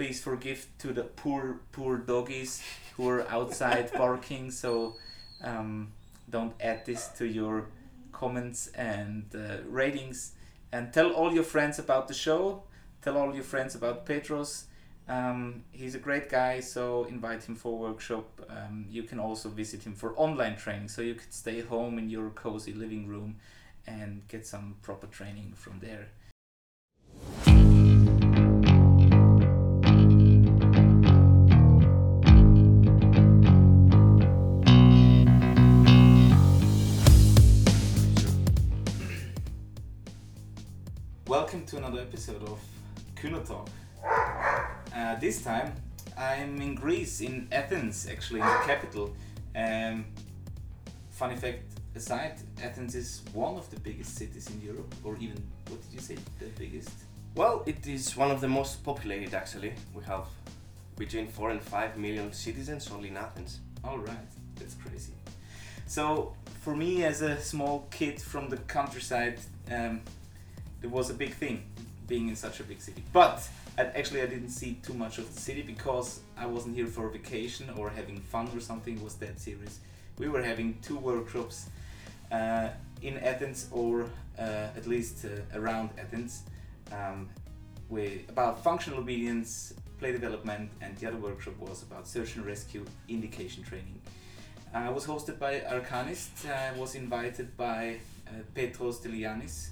please forgive to the poor poor doggies who are outside barking. So um, don't add this to your comments and uh, ratings. And tell all your friends about the show. Tell all your friends about Petros. Um, he's a great guy, so invite him for workshop. Um, you can also visit him for online training, so you could stay home in your cozy living room and get some proper training from there. Episode of Kyno Talk. Uh, this time I'm in Greece, in Athens, actually, in the capital. Um, funny fact aside, Athens is one of the biggest cities in Europe, or even, what did you say, the biggest? Well, it is one of the most populated actually. We have between 4 and 5 million citizens only in Athens. Alright, that's crazy. So, for me as a small kid from the countryside, um, it was a big thing being in such a big city. But actually, I didn't see too much of the city because I wasn't here for vacation or having fun or something. It was that serious. We were having two workshops uh, in Athens or uh, at least uh, around Athens um, with about functional obedience, play development, and the other workshop was about search and rescue indication training. I was hosted by Arcanist. I was invited by uh, Petros Deligiannis,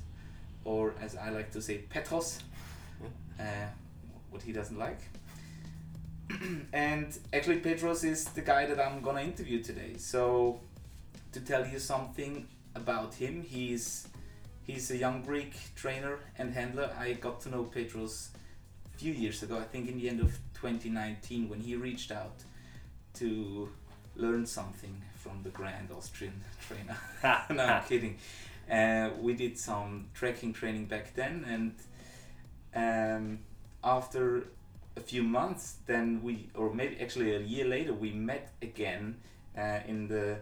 or as I like to say, Petros, uh, what he doesn't like. and actually, Petros is the guy that I'm gonna interview today. So, to tell you something about him, he's he's a young Greek trainer and handler. I got to know Petros a few years ago. I think in the end of 2019 when he reached out to learn something from the grand Austrian trainer. no, I'm kidding. Uh, we did some trekking training back then, and um, after a few months, then we, or maybe actually a year later, we met again uh, in the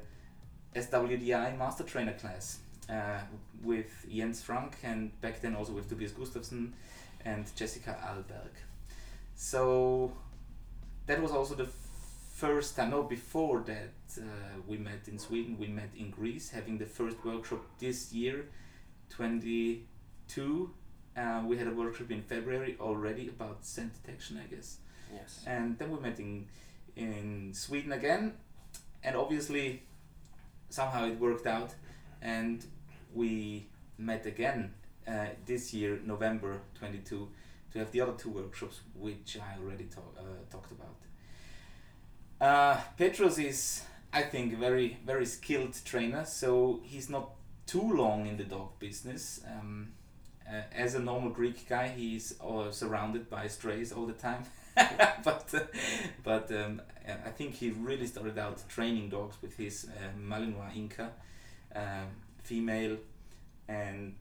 SWDI Master Trainer class uh, with Jens Frank and back then also with Tobias Gustafsson and Jessica Alberg. So that was also the first time, no, before that uh, we met in Sweden, we met in Greece, having the first workshop this year, 22. Uh, we had a workshop in February already about scent detection, I guess. Yes. And then we met in, in Sweden again, and obviously somehow it worked out, and we met again uh, this year, November 22, to have the other two workshops, which I already talk, uh, talked about. Uh, Petros is, I think, a very, very skilled trainer, so he's not too long in the dog business. Um, uh, as a normal Greek guy, he's uh, surrounded by strays all the time. but uh, but um, I think he really started out training dogs with his uh, Malinois Inca um, female, and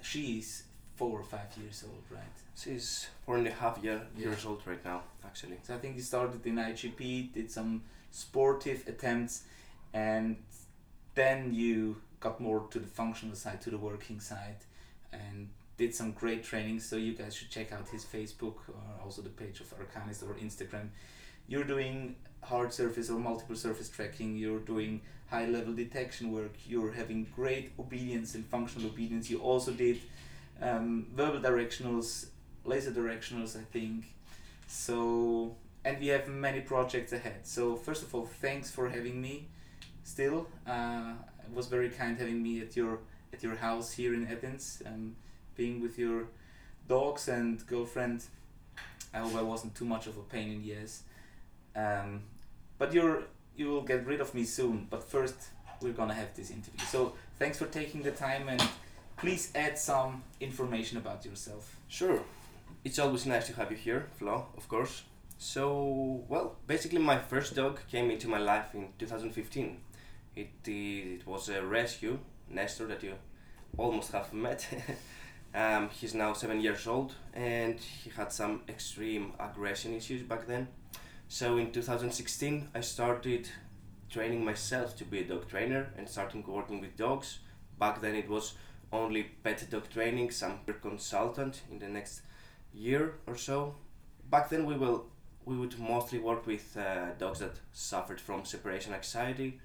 she's four or five years old, right? She's four and a half year, Yeah. years old right now, actually. So I think he started in IGP, did some sportive attempts, and then you got more to the functional side, to the working side, and did some great training. So you guys should check out his Facebook or also the page of Arcanist or Instagram. You're doing hard surface or multiple surface tracking. You're doing high level detection work. You're having great obedience and functional obedience. You also did um, verbal directionals, laser directionals, I think. So, and we have many projects ahead. So, first of all, thanks for having me. Still, uh, it was very kind having me at your at your house here in Athens, um, being with your dogs and girlfriend. I hope I wasn't too much of a pain in the ass. Um, but you're you will get rid of me soon. But first, we're gonna have this interview. So, thanks for taking the time and please add some information about yourself. Sure. It's always nice to have you here, Flo, of course. So, well, basically, my first dog came into my life in 2015. It, it was a rescue, Nestor, that you almost have met. um, he's now seven years old and he had some extreme aggression issues back then. So, in 2016, I started training myself to be a dog trainer and starting working with dogs. Back then, it was only pet dog training, some consultant in the next year or so. back then we will we would mostly work with uh, dogs that suffered from separation anxiety,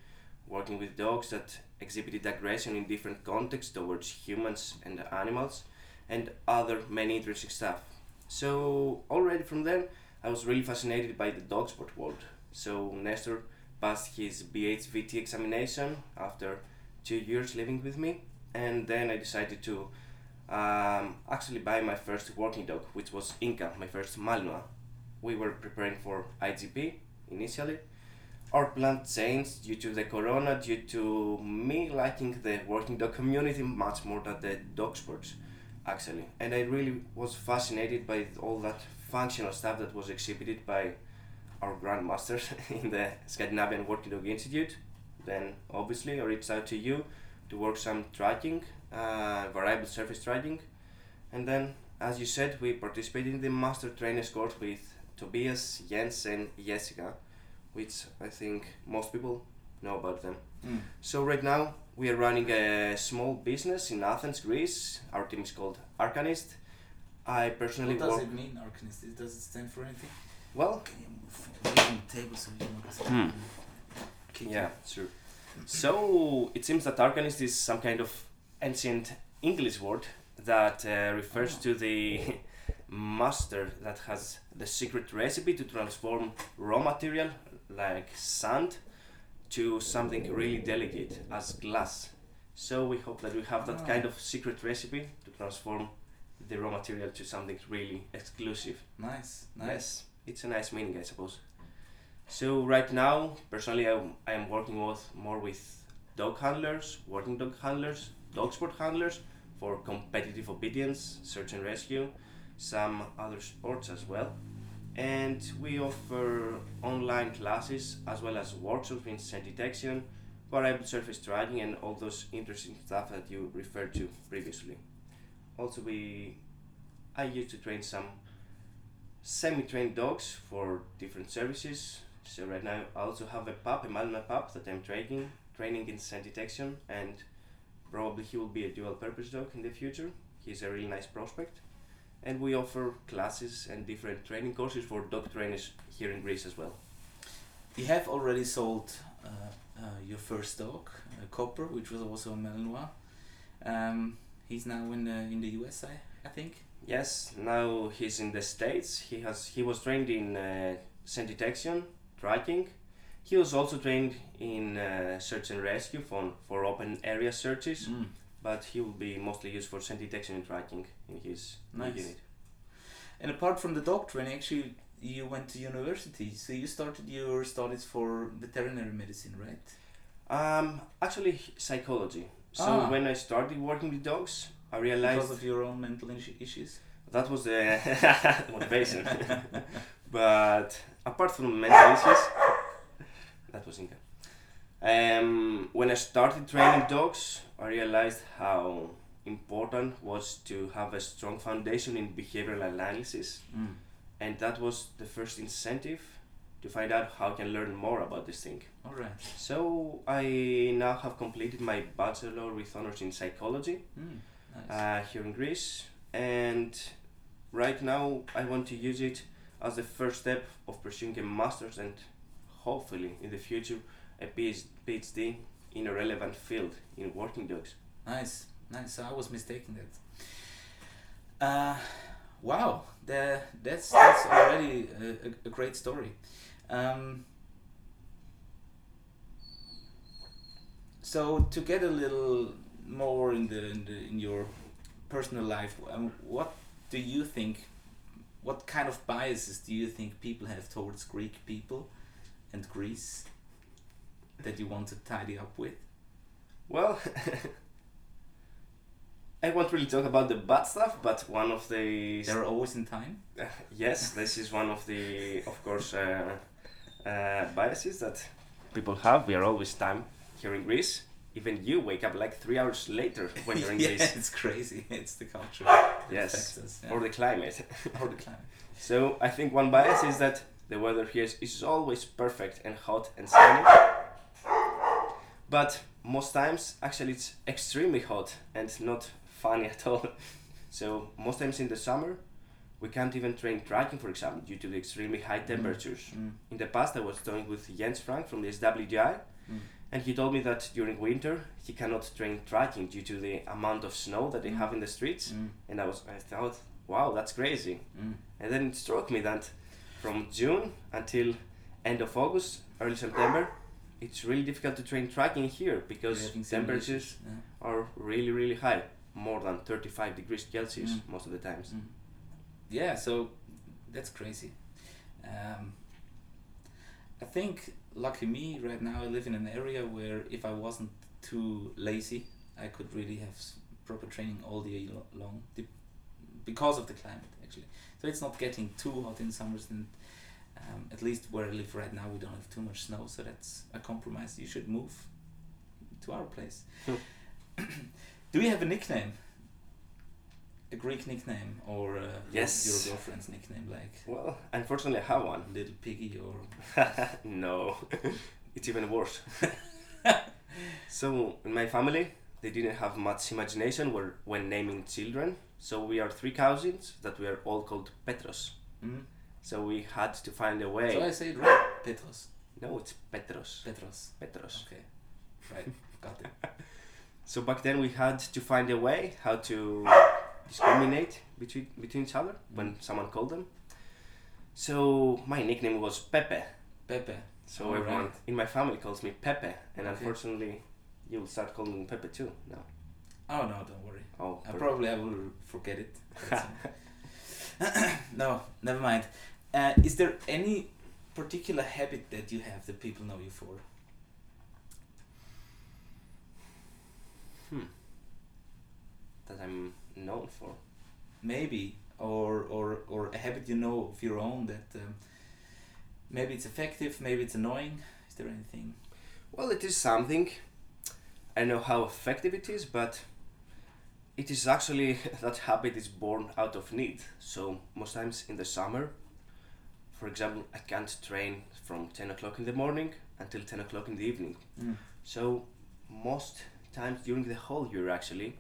working with dogs that exhibited aggression in different contexts towards humans and animals, and other many interesting stuff. So already from then, I was really fascinated by the dog sport world. So Nestor passed his BHVT examination after two years living with me, and then I decided to um, actually buy my first working dog, which was Inca, my first Malinois. We were preparing for IGP initially. Our plan changed due to the corona, due to me liking the working dog community much more than the dog sports, actually. And I really was fascinated by all that functional stuff that was exhibited by our grandmasters in the Scandinavian Working Dog Institute. Then, obviously, I reached out to you to work some tracking, uh, variable surface tracking. And then, as you said, we participated in the master trainers course with Tobias, Jens, and Jessica, which I think most people know about them. Mm. So right now we are running a small business in Athens, Greece. Our team is called Arcanist. I personally What does work it mean, Arcanist? Does it stand for anything? well. Can you move the table so you Hmm. kick Yeah, sure. So it seems that Arcanist is some kind of ancient English word that uh, refers to the master that has the secret recipe to transform raw material like sand to something really delicate as glass. So we hope that we have that kind of secret recipe to transform the raw material to something really exclusive. Nice, nice. Yes, it's a nice meaning, I suppose. So right now, personally, I, I am working with more with dog handlers, working dog handlers, dog sport handlers for competitive obedience, search and rescue, some other sports as well. And we offer online classes as well as workshops in scent detection, variable surface tracking, and all those interesting stuff that you referred to previously. Also, we I used to train some semi-trained dogs for different services. So right now I also have a pup, a Malinois pup that I'm training, training in scent detection, and probably he will be a dual-purpose dog in the future. He's a really nice prospect, and we offer classes and different training courses for dog trainers here in Greece as well. You have already sold uh, uh, your first dog, uh, Copper, which was also a Malinois. Um, he's now in the in the US, I, I think. Yes, now he's in the States. He has he was trained in uh, scent detection, tracking. He was also trained in uh, search and rescue for, for open area searches, Mm. but he will be mostly used for scent detection and tracking in his Nice. unit. And apart from the dog training, actually, you went to university. So you started your studies for veterinary medicine, right? Um, actually, psychology. So Ah. when I started working with dogs, I realized Because of your own mental issues. that was the motivation. but apart from mental issues, that was Inca. Um, when I started training dogs, I realized how important was to have a strong foundation in behavioral analysis, Mm. and that was the first incentive to find out how I can learn more about this thing. All right. So I now have completed my bachelor with honors in psychology Mm. Nice. uh, here in Greece, and right now I want to use it as the first step of pursuing a master's and hopefully in the future a PhD in a relevant field in working dogs. Nice, nice. So I was mistaken that. Uh, wow, the, that's that's already a, a, a great story. Um, so to get a little more in the in, the, in your personal life, um, what do you think? What kind of biases do you think people have towards Greek people and Greece that you want to tidy up with? Well, I won't really talk about the bad stuff, but one of the They're always in time. Uh, yes, this is one of the, of course, uh, uh, biases that people have. We are always time here in Greece. Even you wake up like three hours later when you're in yeah, Greece. it's crazy. It's the culture. Yes, us, yeah. or the climate. or the climate. So I think one bias is that the weather here is, is always perfect and hot and sunny. But most times, actually, it's extremely hot and not funny at all. So most times in the summer, we can't even train tracking, for example, due to the extremely high temperatures. Mm. In the past, I was talking with Jens Frank from the SWDI, Mm. And he told me that during winter he cannot train tracking due to the amount of snow that they Mm. have in the streets. Mm. And I was, I thought, wow, that's crazy. Mm. And then it struck me that from June until end of August, early September, it's really difficult to train tracking here because Having temperatures yeah. are really, really high, more than 35 degrees Celsius Mm. most of the times. Mm. Yeah, so that's crazy. Um, I think, lucky me, right now I live in an area where if I wasn't too lazy, I could really have proper training all the year long because of the climate, actually. So it's not getting too hot in summers, and um, at least where I live right now, we don't have too much snow, so that's a compromise. You should move to our place. Do you have a nickname? A Greek nickname or uh, your- Yes. your girlfriend's nickname, like Well, unfortunately, I have one. Little Piggy or no, it's even worse. so, in my family, they didn't have much imagination when naming children. So, we are three cousins that we are all called Petros. mm? So, we had to find a way. So I say it right. Petros. no, it's Petros. Petros. Petros. Okay. Right. Got it. So, back then, we had to find a way how to discriminate between, between each other when someone called them. So, my nickname was Pepe. Pepe. So All everyone right. in my family calls me Pepe, and Okay. unfortunately, you will start calling me Pepe too. No. Oh no, don't worry. Oh, I probably I will forget it. No, never mind. Uh, is there any particular habit that you have that people know you for? hmm. that I'm known for. maybe or or or a habit you know of your own that um, maybe it's effective maybe it's annoying is there anything Well, it is something. I know how effective it is, but it is actually that habit is born out of need. So most times in the summer, for example, I can't train from ten o'clock in the morning until ten o'clock in the evening. So most times during the whole year actually,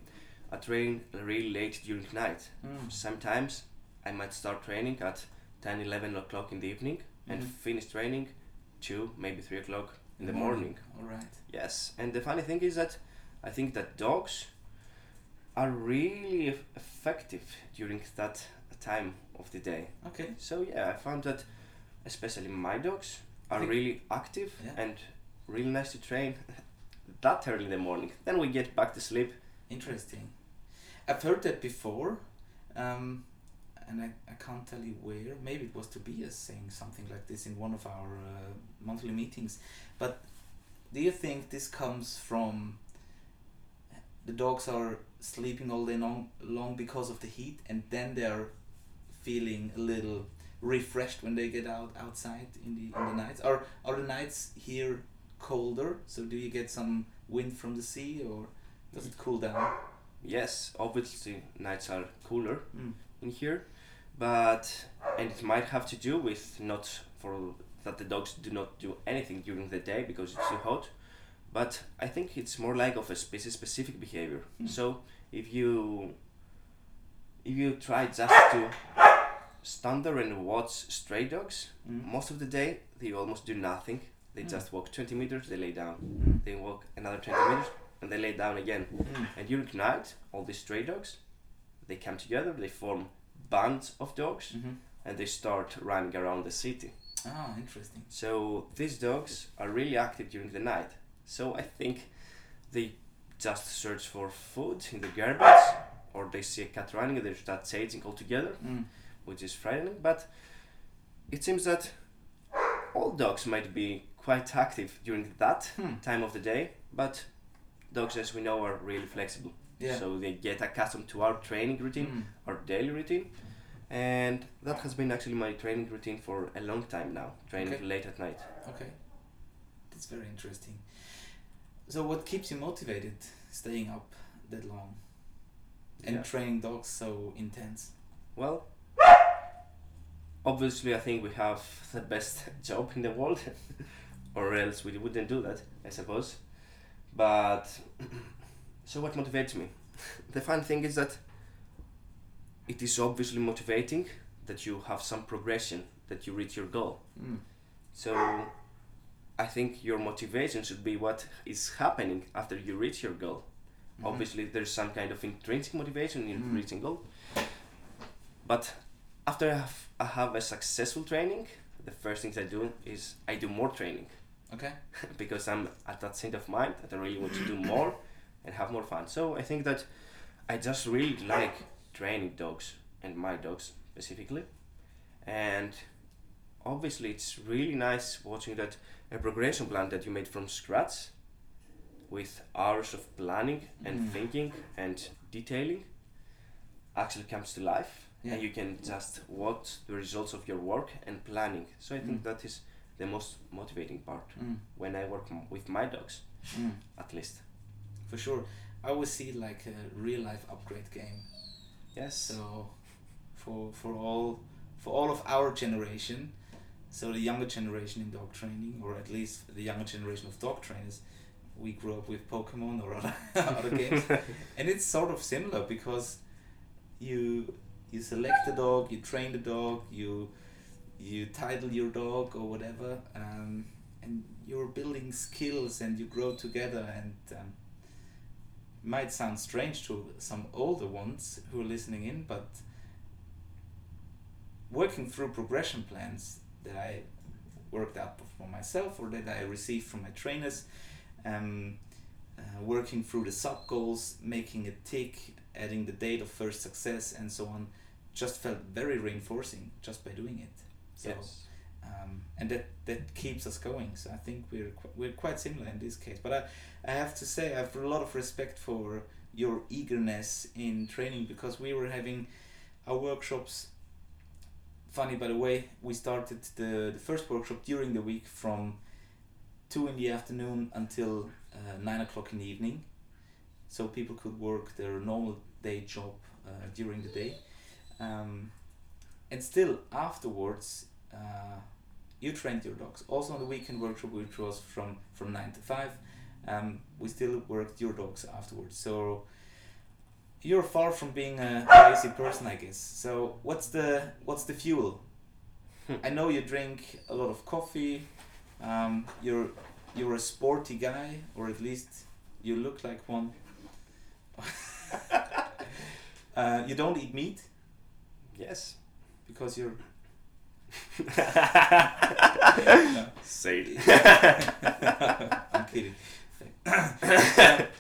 I train really late during night. Mm. Sometimes I might start training at 10, 11 o'clock in the evening and Mhm. finish training 2, maybe 3 o'clock in the morning. all right Yes, and the funny thing is that I think that dogs are really eff- effective during that time of the day. okay So yeah, I found that especially my dogs are really active Yeah. and really nice to train that early in the morning. Then we get back to sleep. interesting i've heard that before um, and I, I can't tell you where. Maybe it was tobias saying something like this in one of our uh, monthly meetings. But do you think this comes from the dogs are sleeping all day long, long because of the heat and then they're feeling a little refreshed when they get out outside in the in the nights? Are are the nights here colder? So do you get some wind from the sea or does it cool down Yes, obviously nights are cooler mm. in here, but and it might have to do with not for that the dogs do not do anything during the day because it's too hot, but I think it's more like of a species specific behavior. Hmm. So if you if you try just to stand there and watch stray dogs, Mm. most of the day they almost do nothing. They Mm. just walk 20 meters, they lay down. Mm. They walk another 20 meters, and they lay down again. Mm. And during night, all these stray dogs, they come together, they form bands of dogs, Mhm. and they start running around the city. Ah, interesting. So these dogs are really active during the night. So I think they just search for food in the garbage, or they see a cat running and they start chasing altogether, Mm. which is frightening. But it seems that all dogs might be quite active during that Hmm. time of the day, but dogs, as we know, are really flexible. Yeah. So they get accustomed to our training routine, Mm. our daily routine, and that has been actually my training routine for a long time now, training Okay. late at night. Okay. That's very interesting. So, what keeps you motivated staying up that long and Yeah. training dogs so intense? Well, obviously, I think we have the best job in the world, or else we wouldn't do that, I suppose. But so, what motivates me? the fun thing is that it is obviously motivating that you have some progression, that you reach your goal. Mm. So I think your motivation should be what is happening after you reach your goal. Mhm. Obviously, there's some kind of intrinsic motivation in Mm. reaching goal. But after I have, I have a successful training, the first things I do is I do more training Okay. because I'm at that state of mind that I really want to do more and have more fun. So I think that I just really like training dogs and my dogs specifically. And obviously, it's really nice watching that a progression plan that you made from scratch with hours of planning and Mm. thinking and detailing actually comes to life Yeah. and you can just watch the results of your work and planning. So I think Mm. that is the most motivating part Mm. when I work m- with my dogs, Mm. at least. For sure. I always see like a real life upgrade game. Yes. So for for all for all of our generation, so the younger generation in dog training, or at least the younger generation of dog trainers, we grew up with Pokemon or other, other games, and it's sort of similar because you you select the dog, you train the dog, you you title your dog or whatever, um, and you're building skills and you grow together and. Um, might sound strange to some older ones who are listening in, but working through progression plans that I worked out for myself or that I received from my trainers, um, uh, working through the sub goals, making a tick, adding the date of first success, and so on, just felt very reinforcing just by doing it. So, yes. um, and that that keeps us going. So I think we're qu- we're quite similar in this case. But I I have to say I have a lot of respect for your eagerness in training because we were having our workshops. Funny by the way, we started the the first workshop during the week from two in the afternoon until uh, nine o'clock in the evening, so people could work their normal day job uh, during the day. Um, and still afterwards uh, you trained your dogs. Also on the weekend workshop which was from from 9 to 5 um, we still worked your dogs afterwards. So you're far from being a lazy person i guess. So what's the what's the fuel? I know you drink a lot of coffee. Um, you're you're a sporty guy or at least you look like one. Uh, you don't eat meat? Yes. Because you're Say it. I'm kidding.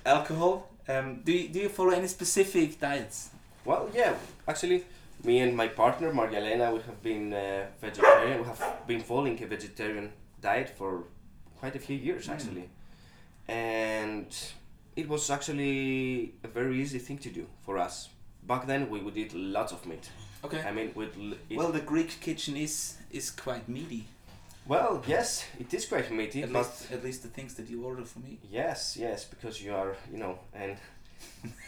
Alcohol. Um, do you, do you follow any specific diets? well, yeah. Actually, me and my partner Margalena, we have been uh, vegetarian. We have been following a vegetarian diet for quite a few years Mm. actually, and it was actually a very easy thing to do for us. Back then, we would eat lots of meat. Okay. I mean, we'd Well, the Greek kitchen is is quite meaty. Well, yes, it is quite meaty, At least at least the things that you order for me. yes, yes, because you are, you know, and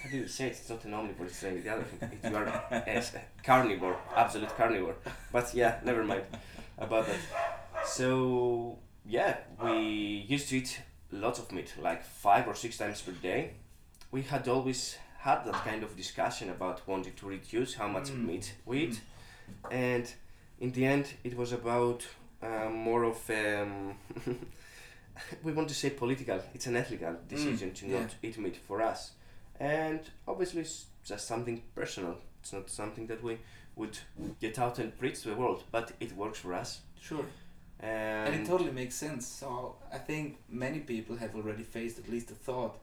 how do you say it? It's not an omnivore, it's the other thing. You are a carnivore, absolute carnivore. But yeah, never mind about that. So, yeah, we used to eat lots of meat, like five or six times per day. We had always had that kind of discussion about wanting to reduce how much Mm. meat we eat. And in the end, it was about um, more of um, we want to say political. It's an ethical decision to yeah. not eat meat for us, and obviously it's just something personal. It's not something that we would get out and preach to the world, but it works for us. Sure. And, And it totally makes sense. So I think many people have already faced at least the thought: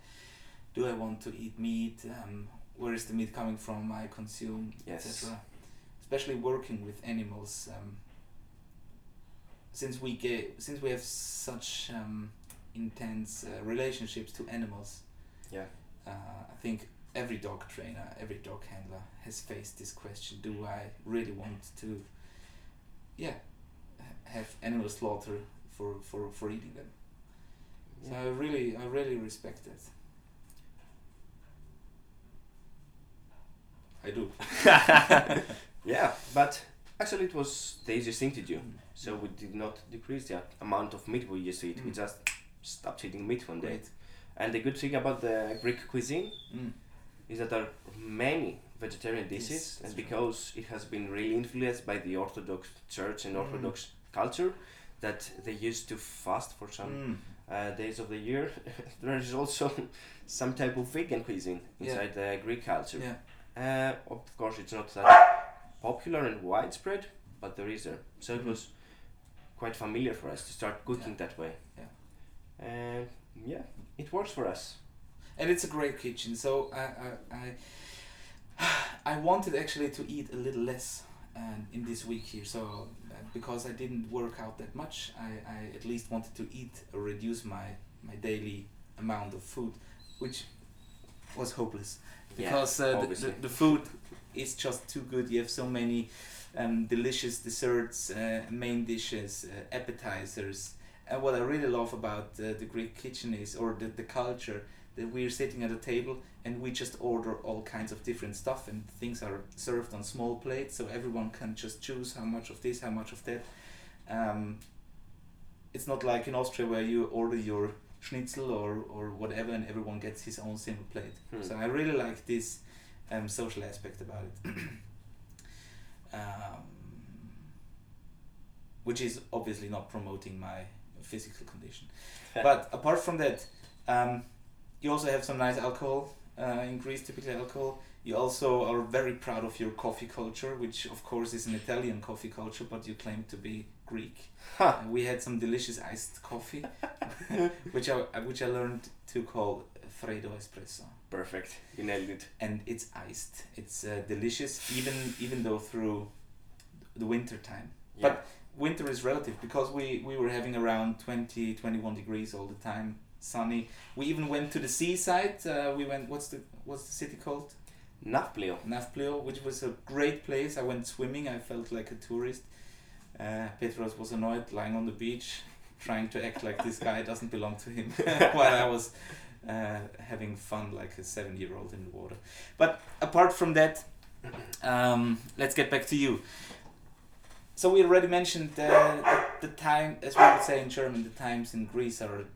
Do I want to eat meat? Um, where is the meat coming from? I consume, Yes. etc. Especially working with animals. Um, since we get, since we have such um, intense uh, relationships to animals, yeah, uh, I think every dog trainer, every dog handler has faced this question: Do I really want to, yeah, have animal slaughter for for for eating them? So I really, I really respect that. I do. yeah, but actually it was the easiest thing to do. So we did not decrease the amount of meat we used to eat. We Mm. just stopped eating meat one day. Great. And the good thing about the Greek cuisine Mm. is that there are many vegetarian dishes, Yes, and right. because it has been really influenced by the Orthodox Church and Mm. Orthodox culture, that they used to fast for some Mm. uh, days of the year. there is also some type of vegan cuisine Yeah. inside the Greek culture. Yeah. Uh, of course, it's not that popular and widespread, but there is there. So it Mhm. was quite familiar for us to start cooking that way. Yeah. And yeah, it works for us. and it's a great kitchen. So I I I, I wanted actually to eat a little less um, in this week here. So uh, because I didn't work out that much, I, I at least wanted to eat or reduce my my daily amount of food, which was hopeless because uh, the, the, the food is just too good. You have so many um, delicious desserts, uh, main dishes, uh, appetizers. And what I really love about uh, the Greek kitchen is, or the, the culture, that we're sitting at a table and we just order all kinds of different stuff and things are served on small plates so everyone can just choose how much of this, how much of that. Um, it's not like in Austria where you order your schnitzel or, or whatever and everyone gets his own single plate. Hmm. So I really like this um, social aspect about it. um, which is obviously not promoting my physical condition. but apart from that, um, you also have some nice alcohol uh, in Greece, typically alcohol. You also are very proud of your coffee culture, which of course is an Italian coffee culture, but you claim to be Greek. Ha! Uh, we had some delicious iced coffee, which I which I learned to call Freddo espresso, Perfect. You nailed it. and it's iced. It's uh, delicious, even even though through the winter time. Yeah. But winter is relative because we, we were having around 20 21 degrees all the time sunny we even went to the seaside uh, we went what's the what's the city called Nafplio. Nafplio which was a great place I went swimming I felt like a tourist uh, Petros was annoyed lying on the beach trying to act like this guy doesn't belong to him while I was uh, having fun like a seven year old in the water but apart from that um, let's get back to you so we already mentioned uh, the, the time, as we would say in German, the times in Greece are,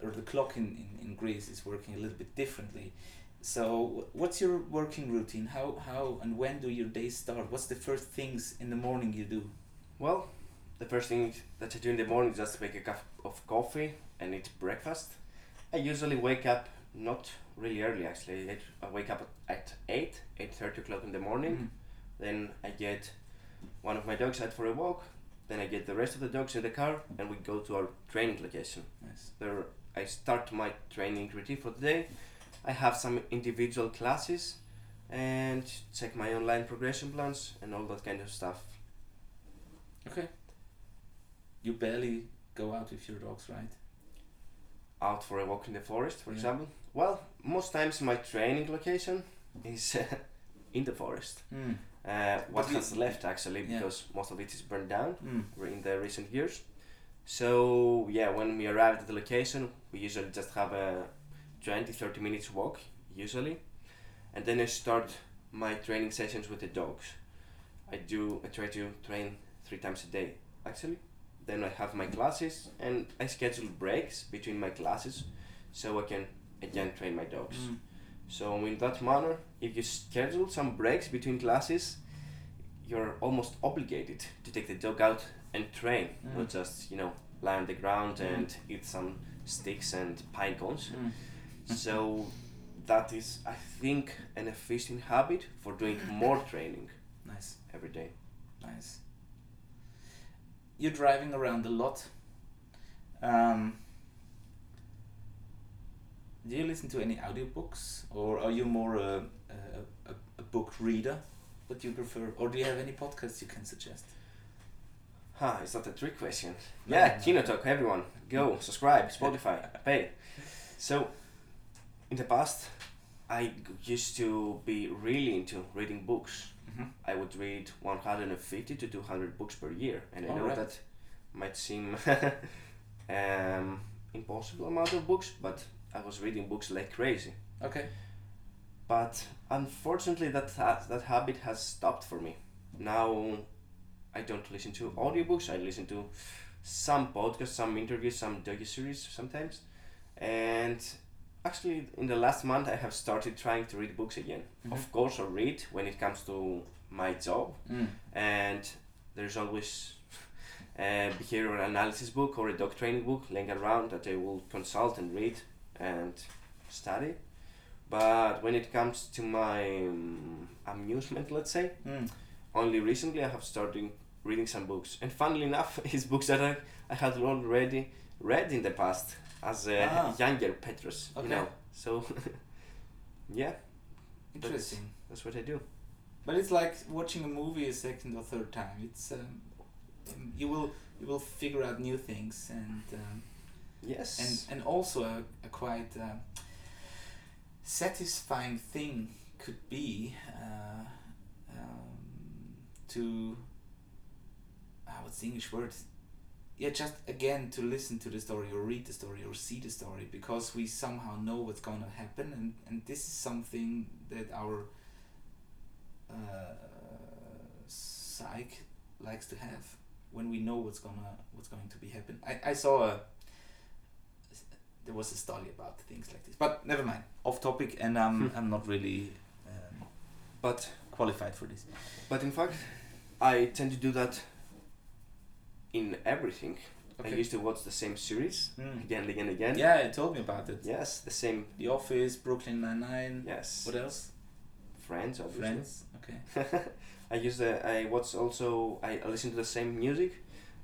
or the clock in, in, in Greece is working a little bit differently. So what's your working routine? How, how and when do your days start? What's the first things in the morning you do? Well, the first thing that I do in the morning is just make a cup of coffee and eat breakfast. I usually wake up not really early actually. I- wake up at 8, 8.30 o'clock in the morning. Mm. Then I get one of my dogs out for a walk. Then I get the rest of the dogs in the car and we go to our training location. Nice. There I start my training routine for the day. I have some individual classes and check my online progression plans and all that kind of stuff. Okay. You barely go out with your dogs, right? out for a walk in the forest, for Yeah. example? Well, most times my training location is uh, in the forest. Mm. Uh, what has left actually, Yeah. because most of it is burned down Mm. in the recent years. So yeah, when we arrive at the location, we usually just have a 20 30 minutes walk, usually. And then I start my training sessions with the dogs. I do, I try to train three times a day, actually. Then I have my classes and I schedule breaks between my classes so I can again train my dogs. Mm. So in that manner, if you schedule some breaks between classes, you're almost obligated to take the dog out and train, Mm. not just you know lie on the ground Mm. and eat some sticks and pine cones. Mm. so that is, I think, an efficient habit for doing more training Nice. every day. Nice. You're driving around a lot. Um, do you listen to any audiobooks, or are you more a, a, a, a book reader? What do you prefer, or do you have any podcasts you can suggest? Huh, is that a trick question? No, yeah, no. Kyno Talk, everyone, go, subscribe, Spotify, pay. So, in the past, I used to be really into reading books. Mm-hmm. I would read 150 to 200 books per year, and I know Alright. that might seem um, impossible amount of books, but I was reading books like crazy. Okay. But unfortunately, that ha- that habit has stopped for me. Now, I don't listen to audiobooks. I listen to some podcasts, some interviews, some docu series sometimes, and actually, in the last month, I have started trying to read books again. Mhm. Of course, I read when it comes to my job, Mm. and there's always a behavioral analysis book or a dog training book laying around that I will consult and read and study. But when it comes to my um, amusement, let's say, Mm. only recently I have started reading some books. And funnily enough, it's books that I, I had already read in the past as a Ah. younger Petros, Okay. you know. So, yeah, Interesting. that's what I do. But it's like watching a movie a second or third time. It's um, you will you will figure out new things and um, Yes. and and also a, a quite uh, satisfying thing could be uh, um, to ah, what's the English word? Yeah, just again to listen to the story or read the story or see the story because we somehow know what's going to happen and and this is something that our uh, psych likes to have when we know what's gonna what's going to be happen. I, I saw a there was a study about things like this, but never mind. Off topic, and I'm I'm not really um, but qualified for this. but in fact, I tend to do that in everything. I used to watch the same series Mm. again and again and again. Yeah, you told me about it. Yes, the same. The Office, Brooklyn Nine Nine. Yes. What else? Friends, obviously. Friends. Okay. I use the I watch also I listen to the same music.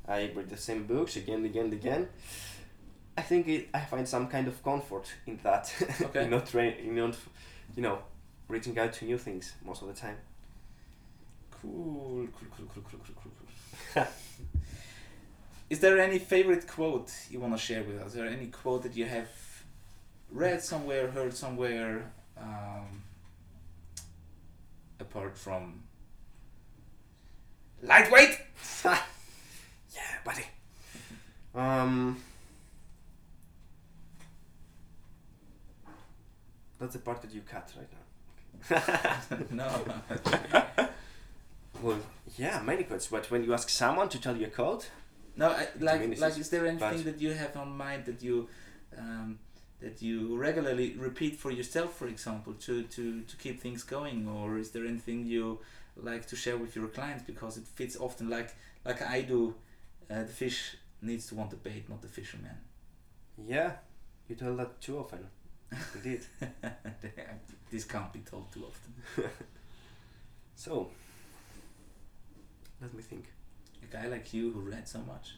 I read the same books again and again and again. I think it, I find some kind of comfort in that. Okay. in not train, in not, you know, reaching out to new things most of the time. Cool. Cool. Cool. Cool. Cool. Cool. Cool. Is there any favorite quote you want to share with us? Is there any quote that you have read somewhere, heard somewhere, um, apart from lightweight? Yeah, buddy. Um. That's the part that you cut right now. no. Well, yeah, many quotes. But when you ask someone to tell you a quote, No, I, like, like, is there anything that you have on mind that you, um, that you regularly repeat for yourself, for example, to, to, to keep things going, or is there anything you like to share with your clients because it fits often like like I do, uh, the fish needs to want the bait, not the fisherman. yeah, you tell that too often. Indeed. this can't be told too often. So, let me think. A guy like you who read so much.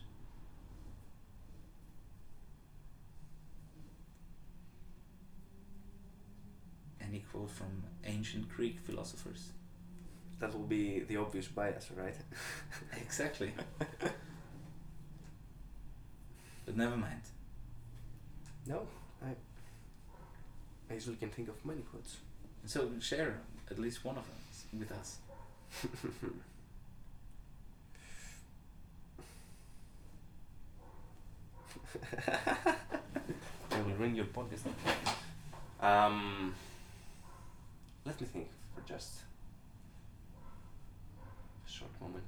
Any quote from ancient Greek philosophers? That will be the obvious bias, right? Exactly. but never mind. No, I. I usually can think of many quotes. So share at least one of them with us. I will ring your podcast. Um, let me think for just a short moment.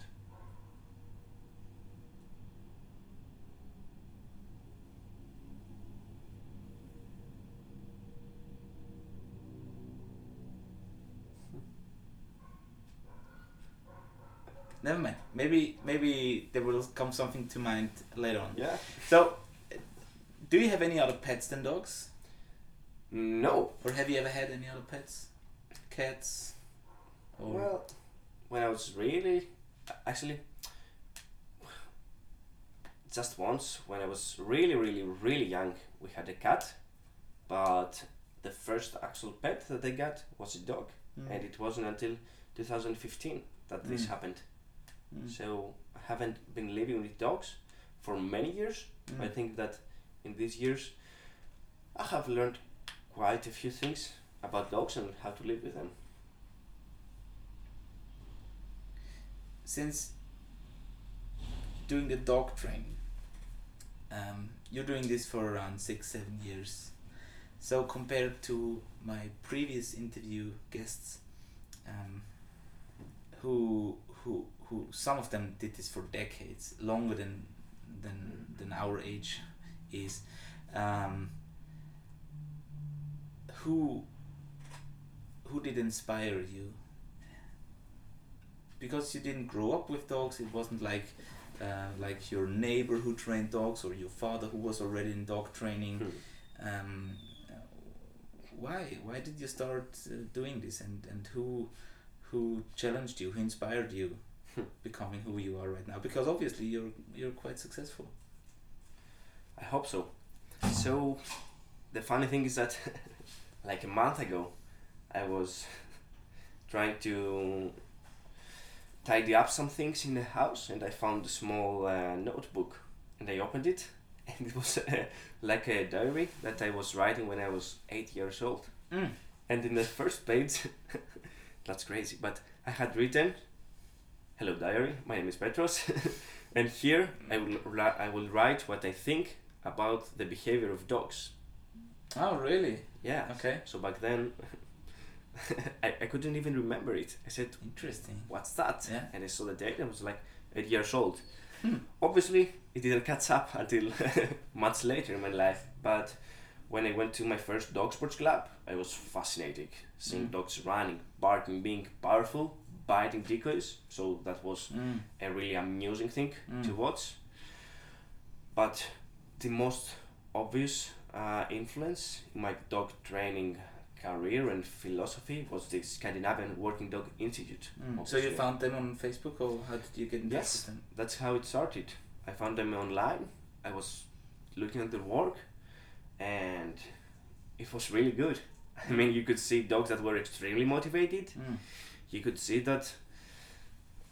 Never mind. Maybe maybe there will come something to mind later on. Yeah. So, do you have any other pets than dogs, No. or have you ever had any other pets, cats, or Well, when I was really, actually, just once when I was really, really, really young, we had a cat, but the first actual pet that I got was a dog, Mm. and it wasn't until 2015 that this Mm. happened. Mm. So I haven't been living with dogs for many years. Mm. I think that in these years, I have learned quite a few things about dogs and how to live with them. since doing the dog training, um, you're doing this for around six, seven years. So compared to my previous interview guests, um, who who who some of them did this for decades, longer than than than our age is. Um, who who did inspire you? Because you didn't grow up with dogs, it wasn't like uh, like your neighbor who trained dogs or your father who was already in dog training. Hmm. Um, why why did you start uh, doing this and and who who challenged you who inspired you Hmm. becoming who you are right now because obviously you're you're quite successful I hope so. So, the funny thing is that, like a month ago, I was trying to tidy up some things in the house, and I found a small uh, notebook, and I opened it, and it was uh, like a diary that I was writing when I was eight years old. mm. And in the first page, that's crazy, but I had written, "Hello diary, my name is Petros," and here I will I will write what I think about the behavior of dogs. oh really Yeah. okay So back then, I, I couldn't even remember it. I said, interesting "What's that?" Yeah. And I saw the date. and was like eight years old. Hmm. Obviously, it didn't catch up until months later in my life. But when I went to my first dog sports club, I was fascinated seeing Mm. dogs running, barking, being powerful, biting decoys. So that was mm. a really amusing thing to Mm. watch. But the most obvious uh, influence in my dog training career and philosophy was the Scandinavian Working Dog Institute. Mm. so you found them on facebook or how did you get in touch Yes. with them That's how it started. I found them online. I was looking at their work, and it was really good. I mean, you could see dogs that were extremely motivated. mm. You could see that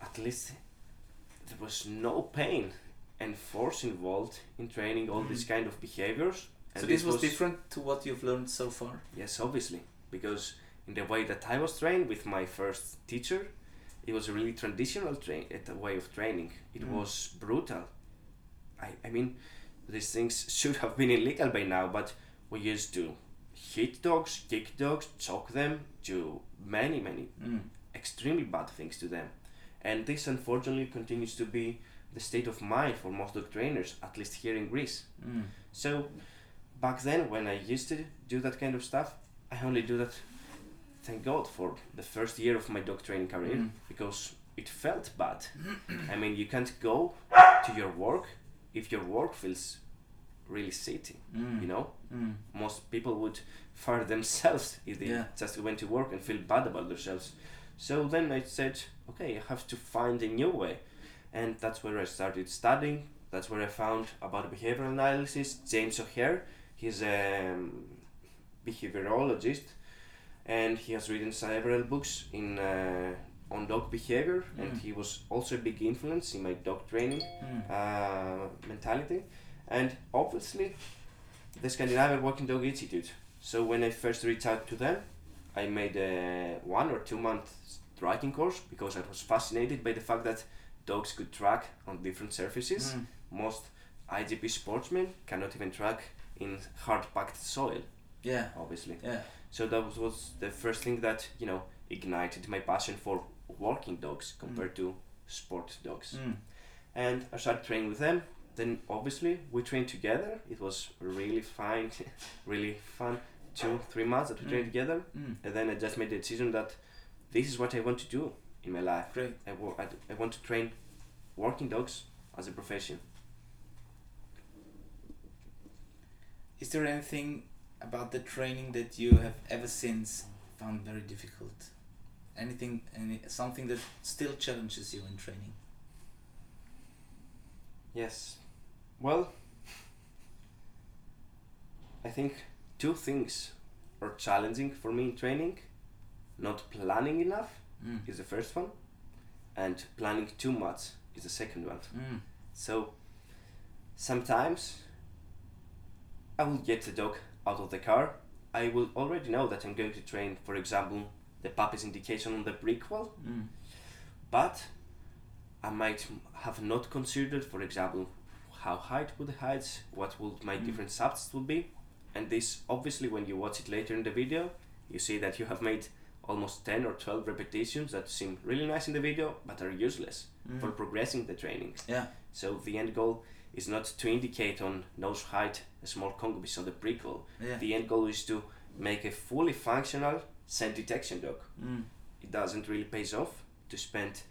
at least there was no pain and force involved in training all these kind of behaviors. Mm. so this was, different to what you've learned so far Yes, obviously, because in the way that I was trained with my first teacher, it was a really traditional train, uh, way of training. It Mm. was brutal. I, I mean, these things should have been illegal by now, but we used to hit dogs, kick dogs, choke them, do many, many mm. extremely bad things to them. And this unfortunately continues to be the state of mind for most dog trainers, at least here in Greece. Mm. So back then, when I used to do that kind of stuff, I only do that, thank God, for the first year of my dog training career Mm. because it felt bad. I mean, you can't go to your work if your work feels really shitty, Mm. you know? Mm. Most people would fire themselves if they Yeah. just went to work and feel bad about themselves. So then I said, okay, I have to find a new way. And that's where I started studying. That's where I found about behavioral analysis. James O'Heare, he's a um, behaviorologist, and he has written several books in uh, on dog behavior, and Mm. he was also a big influence in my dog training Mm. uh, mentality, and obviously the Scandinavian Working Dog Institute. So when I first reached out to them, I made a one or two month writing course because I was fascinated by the fact that dogs could track on different surfaces. Mm. Most IGP sportsmen cannot even track in hard packed soil, yeah obviously. yeah So that was, the first thing that you know ignited my passion for working dogs compared to sport dogs mm. and I started training with them. Then obviously we trained together. It was really fine, really fun. Two, three months that we trained Mm. together, Mm. and then I just made the decision that this is what I want to do in my life. great I, wa- I, I want to train working dogs as a profession. Is there anything about the training that you have ever since found very difficult? Anything, any something that still challenges you in training? Yes. Well, I think two things are challenging for me in training. Not planning enough Mm. is the first one, and planning too much is the second one. Mm. So sometimes I will get the dog out of the car. I will already know that I'm going to train, for example, the puppy's indication on the brick wall, Mm. but I might have not considered, for example, how high would the heights, what would my Mm. different subs would be, and this obviously when you watch it later in the video, you see that you have made almost 10 or 12 repetitions that seem really nice in the video but are useless Mm. for progressing the training. Yeah. So the end goal is not to indicate on nose height a small concubis on the brick wall. Yeah. The end goal is to make a fully functional scent detection dog. Mm. It doesn't really pays off to spend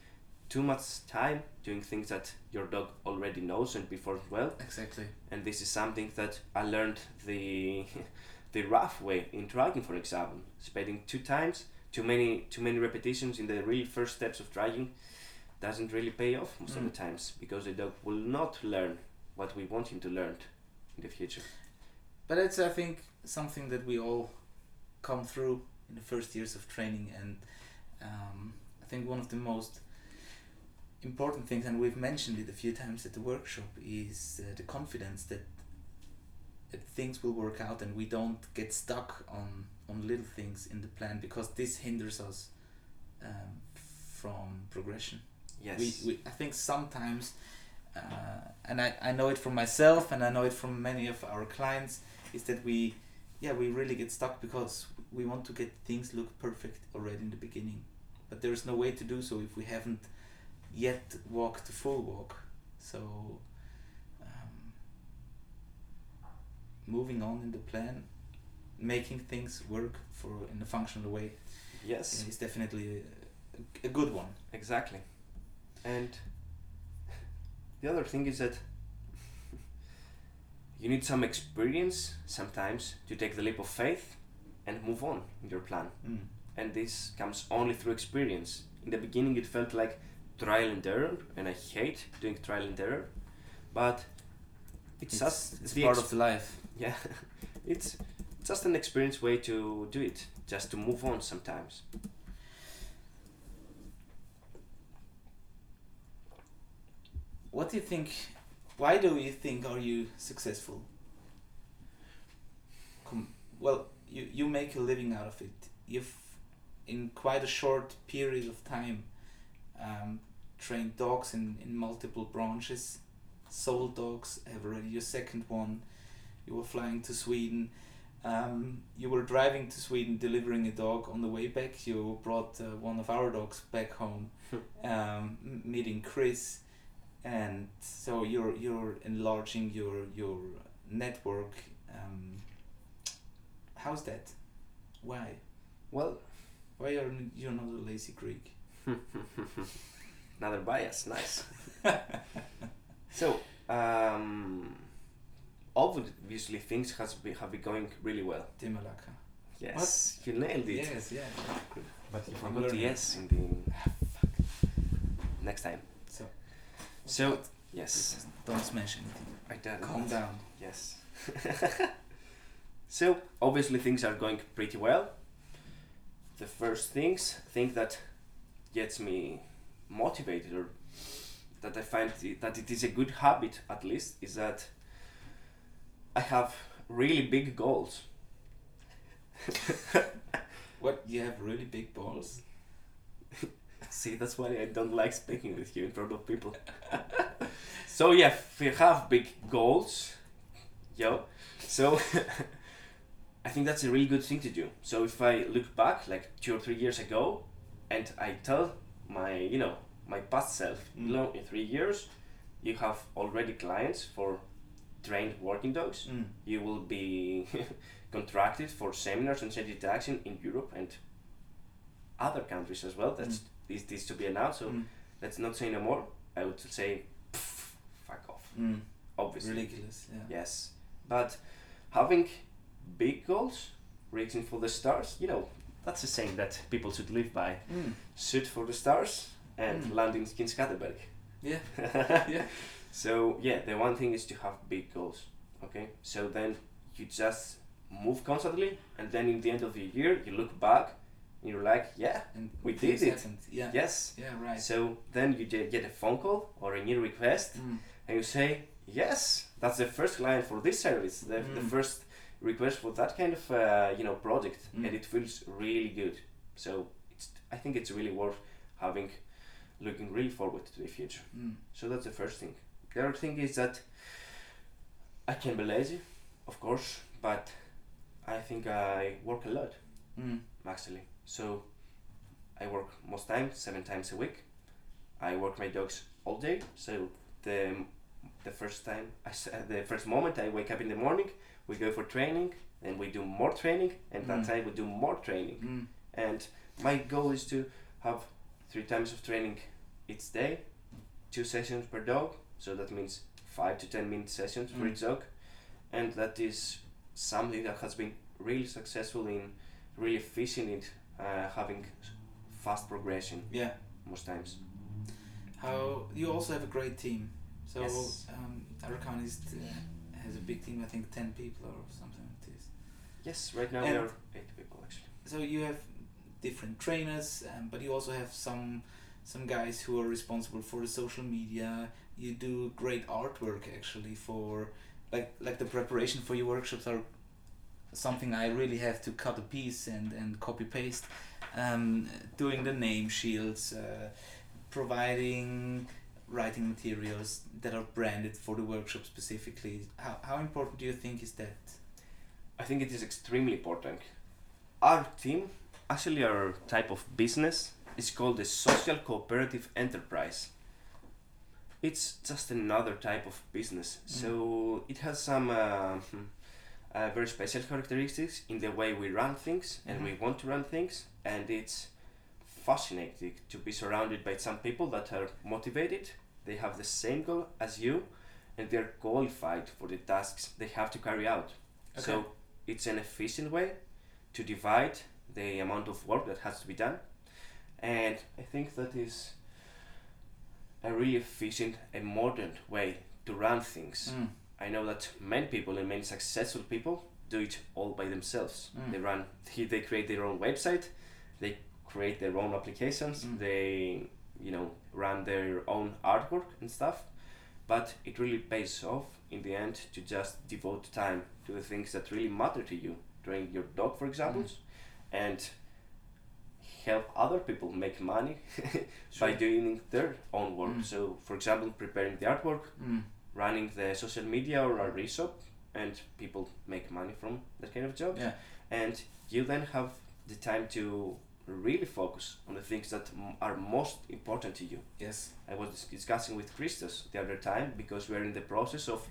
too much time doing things that your dog already knows and performs well. Exactly. And this is something that I learned the the rough way in tracking, for example. Spending two times, too many too many repetitions in the really first steps of dragging doesn't really pay off most of Mm. the times because the dog will not learn what we want him to learn in the future. But it's I think something that we all come through in the first years of training, and um, I think one of the most important things, and we've mentioned it a few times at the workshop, is uh, the confidence that things will work out, and we don't get stuck on on little things in the plan because this hinders us um, from progression. Yes. We, we I think sometimes, uh, and I, I know it from myself, and I know it from many of our clients, is that we, yeah, we really get stuck because we want to get things look perfect already in the beginning, but there is no way to do so if we haven't yet walked the full walk. So, um, moving on in the plan, making things work for in a functional way yes. is definitely a, a good one. Exactly. And the other thing is that you need some experience sometimes to take the leap of faith and move on in your plan. Mm. And this comes only through experience. In the beginning, it felt like trial and error, and I hate doing trial and error. But it's, just it's part of the life. Yeah, it's just an experience way to do it, just to move on sometimes. What do you think? Why do you think are you successful? Com- well, you you make a living out of it. You've in quite a short period of time um, trained dogs in, in multiple branches. Sold dogs have already your second one. You were flying to Sweden. Um, you were driving to Sweden, delivering a dog. On the way back, you brought uh, one of our dogs back home, um, m- meeting Chris. And so you're you're enlarging your your network. Um, how's that? Why? Well, why are n- you not a lazy greek? Another bias, nice. so, um, obviously things has be, have been going really well. Timalaka. Yes, you nailed it. yes yeah But you I'm forgot the learning. S in the. Next time. so So, yes, don't smash anything I did. calm down Yes. so, obviously things are going pretty well. The first things, thing that gets me motivated or that I find i- that it is a good habit at least is that I have really big goals. what you have really big balls See, that's why I don't like speaking with you in front of people. so yeah, we have big goals, yo, so I think that's a really good thing to do. So if I look back, like two or three years ago, and I tell my, you know, my past self, Mm. you know, in three years, you have already clients for trained working dogs. mm. You will be contracted for seminars and safety action in Europe and other countries as well. That's is this to be announced. So Mm. let's not say no more. I would say, pff, fuck off. Mm. Obviously, ridiculous yeah yes. But having big goals, reaching for the stars, you know, that's a saying that people should live by. mm. Shoot for the stars and Mm. land in Skinnskatteberg. yeah yeah So yeah, the one thing is to have big goals. Okay, so then you just move constantly, and then in the end of the year, you look back, and you're like, yeah, and We did it. happened. yeah yes. yeah right So then you ge- get a phone call or a new request, mm. and you say, yes, that's the first client for this service, the, the Mm. first request for that kind of uh, you know project, Mm. and it feels really good. So it's, I think it's really worth having, looking really forward to the future. Mm. So that's the first thing. The other thing is that I can be lazy, of course, but I think I work a lot Mm. actually. So I work most times seven times a week. I work my dogs all day. So the the first time, I, the first moment I wake up in the morning, we go for training, and we do more training, and that Mm. time we do more training. Mm. And my goal is to have three times of training each day, two sessions per dog. So that means five to ten minute sessions for Mm. each dog, and that is something that has been really successful in really efficient in uh, having fast progression Yeah. most times. How you also have a great team. So Yes. um, Arcanist uh, has a big team. I think ten people or something like this. Yes, right now we are eight people actually. So you have different trainers, um, but you also have some some guys who are responsible for the social media. You do great artwork actually for like like the preparation for your workshops are something I really have to cut a piece and and copy paste. Um, doing the name shields, uh, providing writing materials that are branded for the workshop specifically. How how important do you think is that? I think it is extremely important. Our team, actually our type of business, is called a social cooperative enterprise. It's just another type of business. So it has some uh, hmm, uh, very special characteristics in the way we run things and we Mhm. want to run things. And it's fascinating to be surrounded by some people that are motivated, they have the same goal as you, and they're qualified for the tasks they have to carry out. So it's an efficient way to divide the amount of work that has to be done. And I think that is a really efficient and modern way to run things. Mm. I know that many people and many successful people do it all by themselves. Mm. They run, they create their own website, they create their own applications, Mm. they, you know, run their own artwork and stuff. But it really pays off in the end to just devote time to the things that really matter to you, training your dog, for example, and help other people make money by doing their own work. Mm. So, for example, preparing the artwork, Mm. running the social media or a shop, and people make money from that kind of job. Yeah. And you then have the time to really focus on the things that m- are most important to you. Yes. I was dis- discussing with Christos the other time because we're in the process of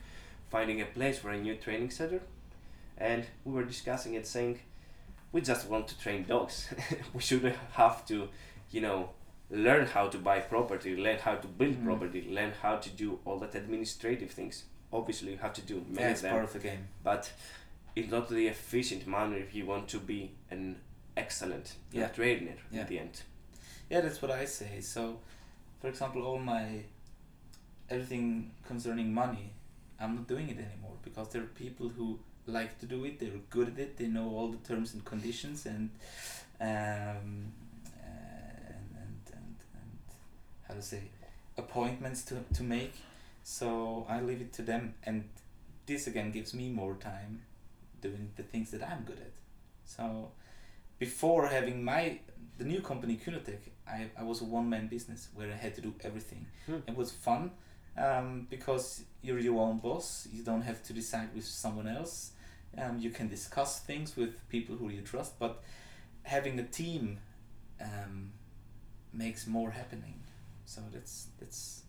finding a place for a new training center, and we were discussing it, saying we just want to train dogs. we shouldn't have to, you know, learn how to buy property, learn how to build Mm. property, learn how to do all that administrative things. Obviously, you have to do many That's of them, part of the game. but it's not the efficient manner if you want to be an excellent Yeah. trainer Yeah. in the end. Yeah, that's what I say. So, for example, all my everything concerning money, I'm not doing it anymore because there are people who like to do it. They're good at it. They know all the terms and conditions and um, and, and, and, and how to say appointments to to make. So I leave it to them, and this again gives me more time doing the things that I'm good at. So before having my the new company Kynotec, I, I was a one man business where I had to do everything. Hmm. It was fun um, because you're your own boss. You don't have to decide with someone else. Um, you can discuss things with people who you trust, but having a team um, makes more happening. So that's that's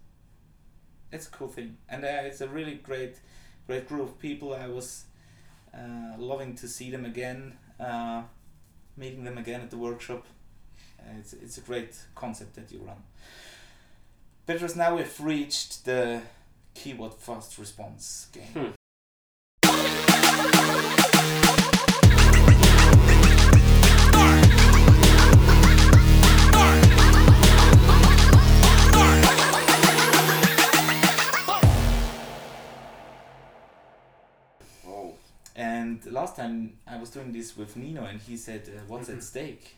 that's a cool thing, and uh, it's a really great great group of people. I was uh, loving to see them again, uh, meeting them again at the workshop. Uh, it's it's a great concept that you run. Petros, now we've reached the keyword fast response game. Hmm. Oh, And last time I was doing this with Nino, and he said, uh, "What's at stake?"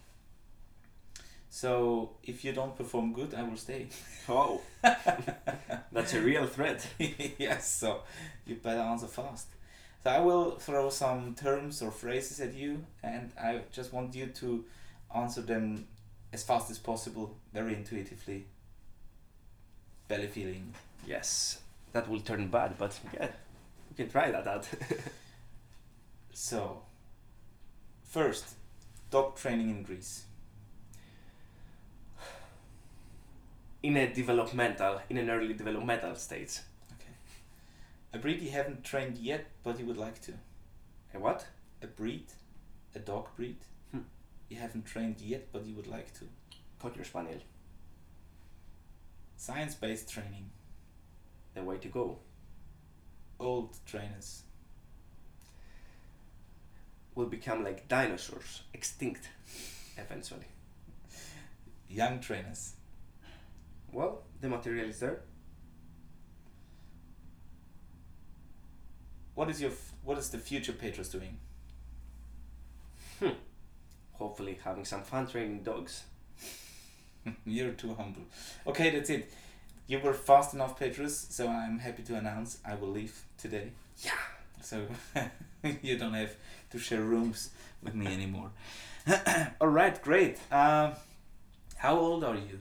So if you don't perform good, I will stay. oh, that's a real threat. yes, so you better answer fast. So I will throw some terms or phrases at you, and I just want you to answer them as fast as possible, very intuitively. Belly feeling. Yes, that will turn bad, but yeah, we can try that out. So, first, dog training in Greece. In a developmental, in an early developmental stage. Okay. A breed you haven't trained yet, but you would like to. A what? A breed, a dog breed. Hmm. You haven't trained yet, but you would like to. Cocker Spaniel. Science-based training. The way to go. Old trainers. Will become like dinosaurs, extinct, eventually. Young trainers. Well, the material is there. What is your f- what is the future Petros doing? Hmm. Hopefully, having some fun training dogs. You're too humble. Okay, that's it. You were fast enough, Petros, so I'm happy to announce I will leave today. Yeah. So you don't have to share rooms with me anymore. All right, great. Um, how old are you?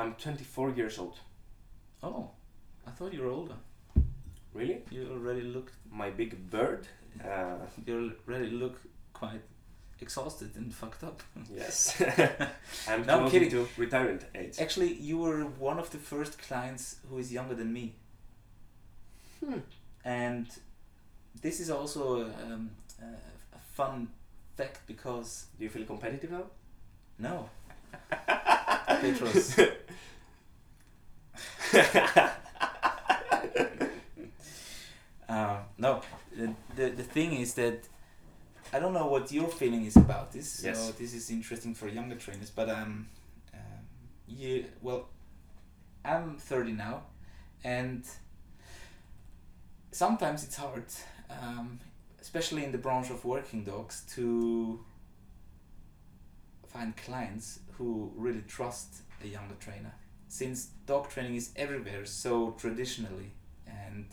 I'm 24 years old. Oh, I thought you were older. Really? You already look. My big bird. Uh, You already look quite exhausted and fucked up. yes. I'm No, I'm kidding. to retirement age. Actually, you were one of the first clients who is younger than me. Hmm. And this is also um, a, a fun fact because Do you feel competitive now? no, Petros. uh, no, the, the the thing is that I don't know what your feeling is about this. So Yes. this is interesting for younger trainers, but um, um, you well, I'm thirty now, and sometimes it's hard, um, especially in the branch of working dogs, to find clients who really trust a younger trainer. Since dog training is everywhere so traditionally, and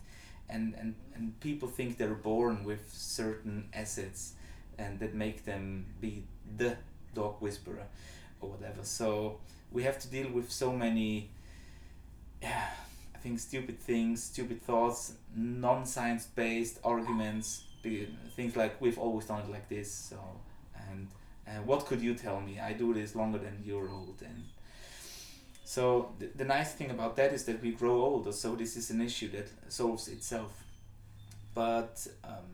and and, and people think they're born with certain assets, and that make them be the dog whisperer, or whatever. So we have to deal with so many. Yeah, I think stupid things, stupid thoughts, non-science based arguments, things like we've always done it like this. So and uh, what could you tell me? I do this longer than you're old, and so the, the nice thing about that is that we grow older. So this is an issue that solves itself. But um,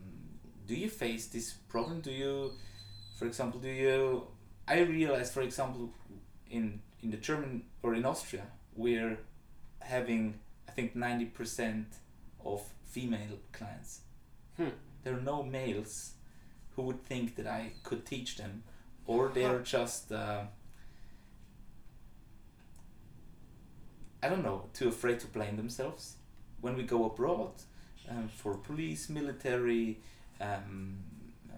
do you face this problem? Do you, for example, do you? I realize, for example, in in the German or in Austria, we're having I think ninety percent of female clients. Hmm. There are no males who would think that I could teach them, or they're just uh, I don't know too afraid to blame themselves. When we go abroad, um, for police, military, um, uh,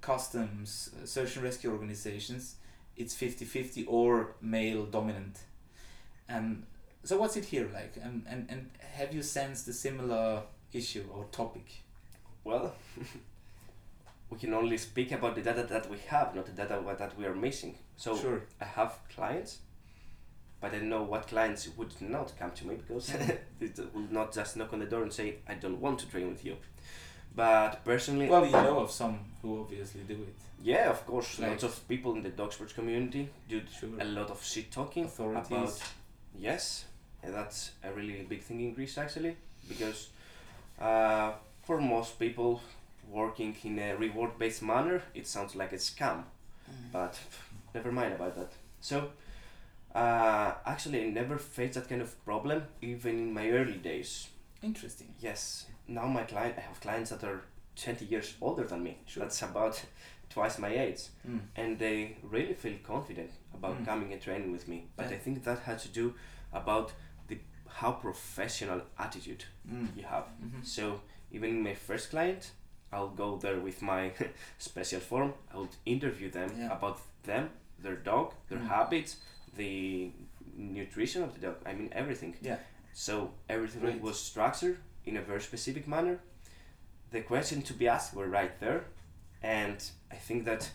customs, uh, search and rescue organizations, it's 50-50 or male dominant. Um, so what's it here like? And, and, and have you sensed a similar issue or topic? Well, we can only speak about the data that we have, not the data that we are missing. So sure. I have clients, but I know what clients would not come to me because they will not just knock on the door and say, I don't want to train with you. But personally, Well, you know of some who obviously do it. yeah, of course, Like- lots of people in the dog sports community do Sure. a lot of shit talking Authorities. about yes and that's a really big thing in greece actually because uh, for most people working in a reward based manner it sounds like a scam but never mind about that so uh, actually i never faced that kind of problem even in my early days Interesting. yes now my client i have clients that are 20 years older than me Sure. that's about twice my age Mm. and they really feel confident about Mm. coming and training with me. But Yeah. I think that has to do about the how professional attitude Mm. you have. Mhm. So even in my first client, I'll go there with my special form. I would interview them Yeah. about them, their dog, their Mm. habits, the nutrition of the dog. I mean everything. Yeah. So everything Great. was structured in a very specific manner. The question to be asked were right there, and I think that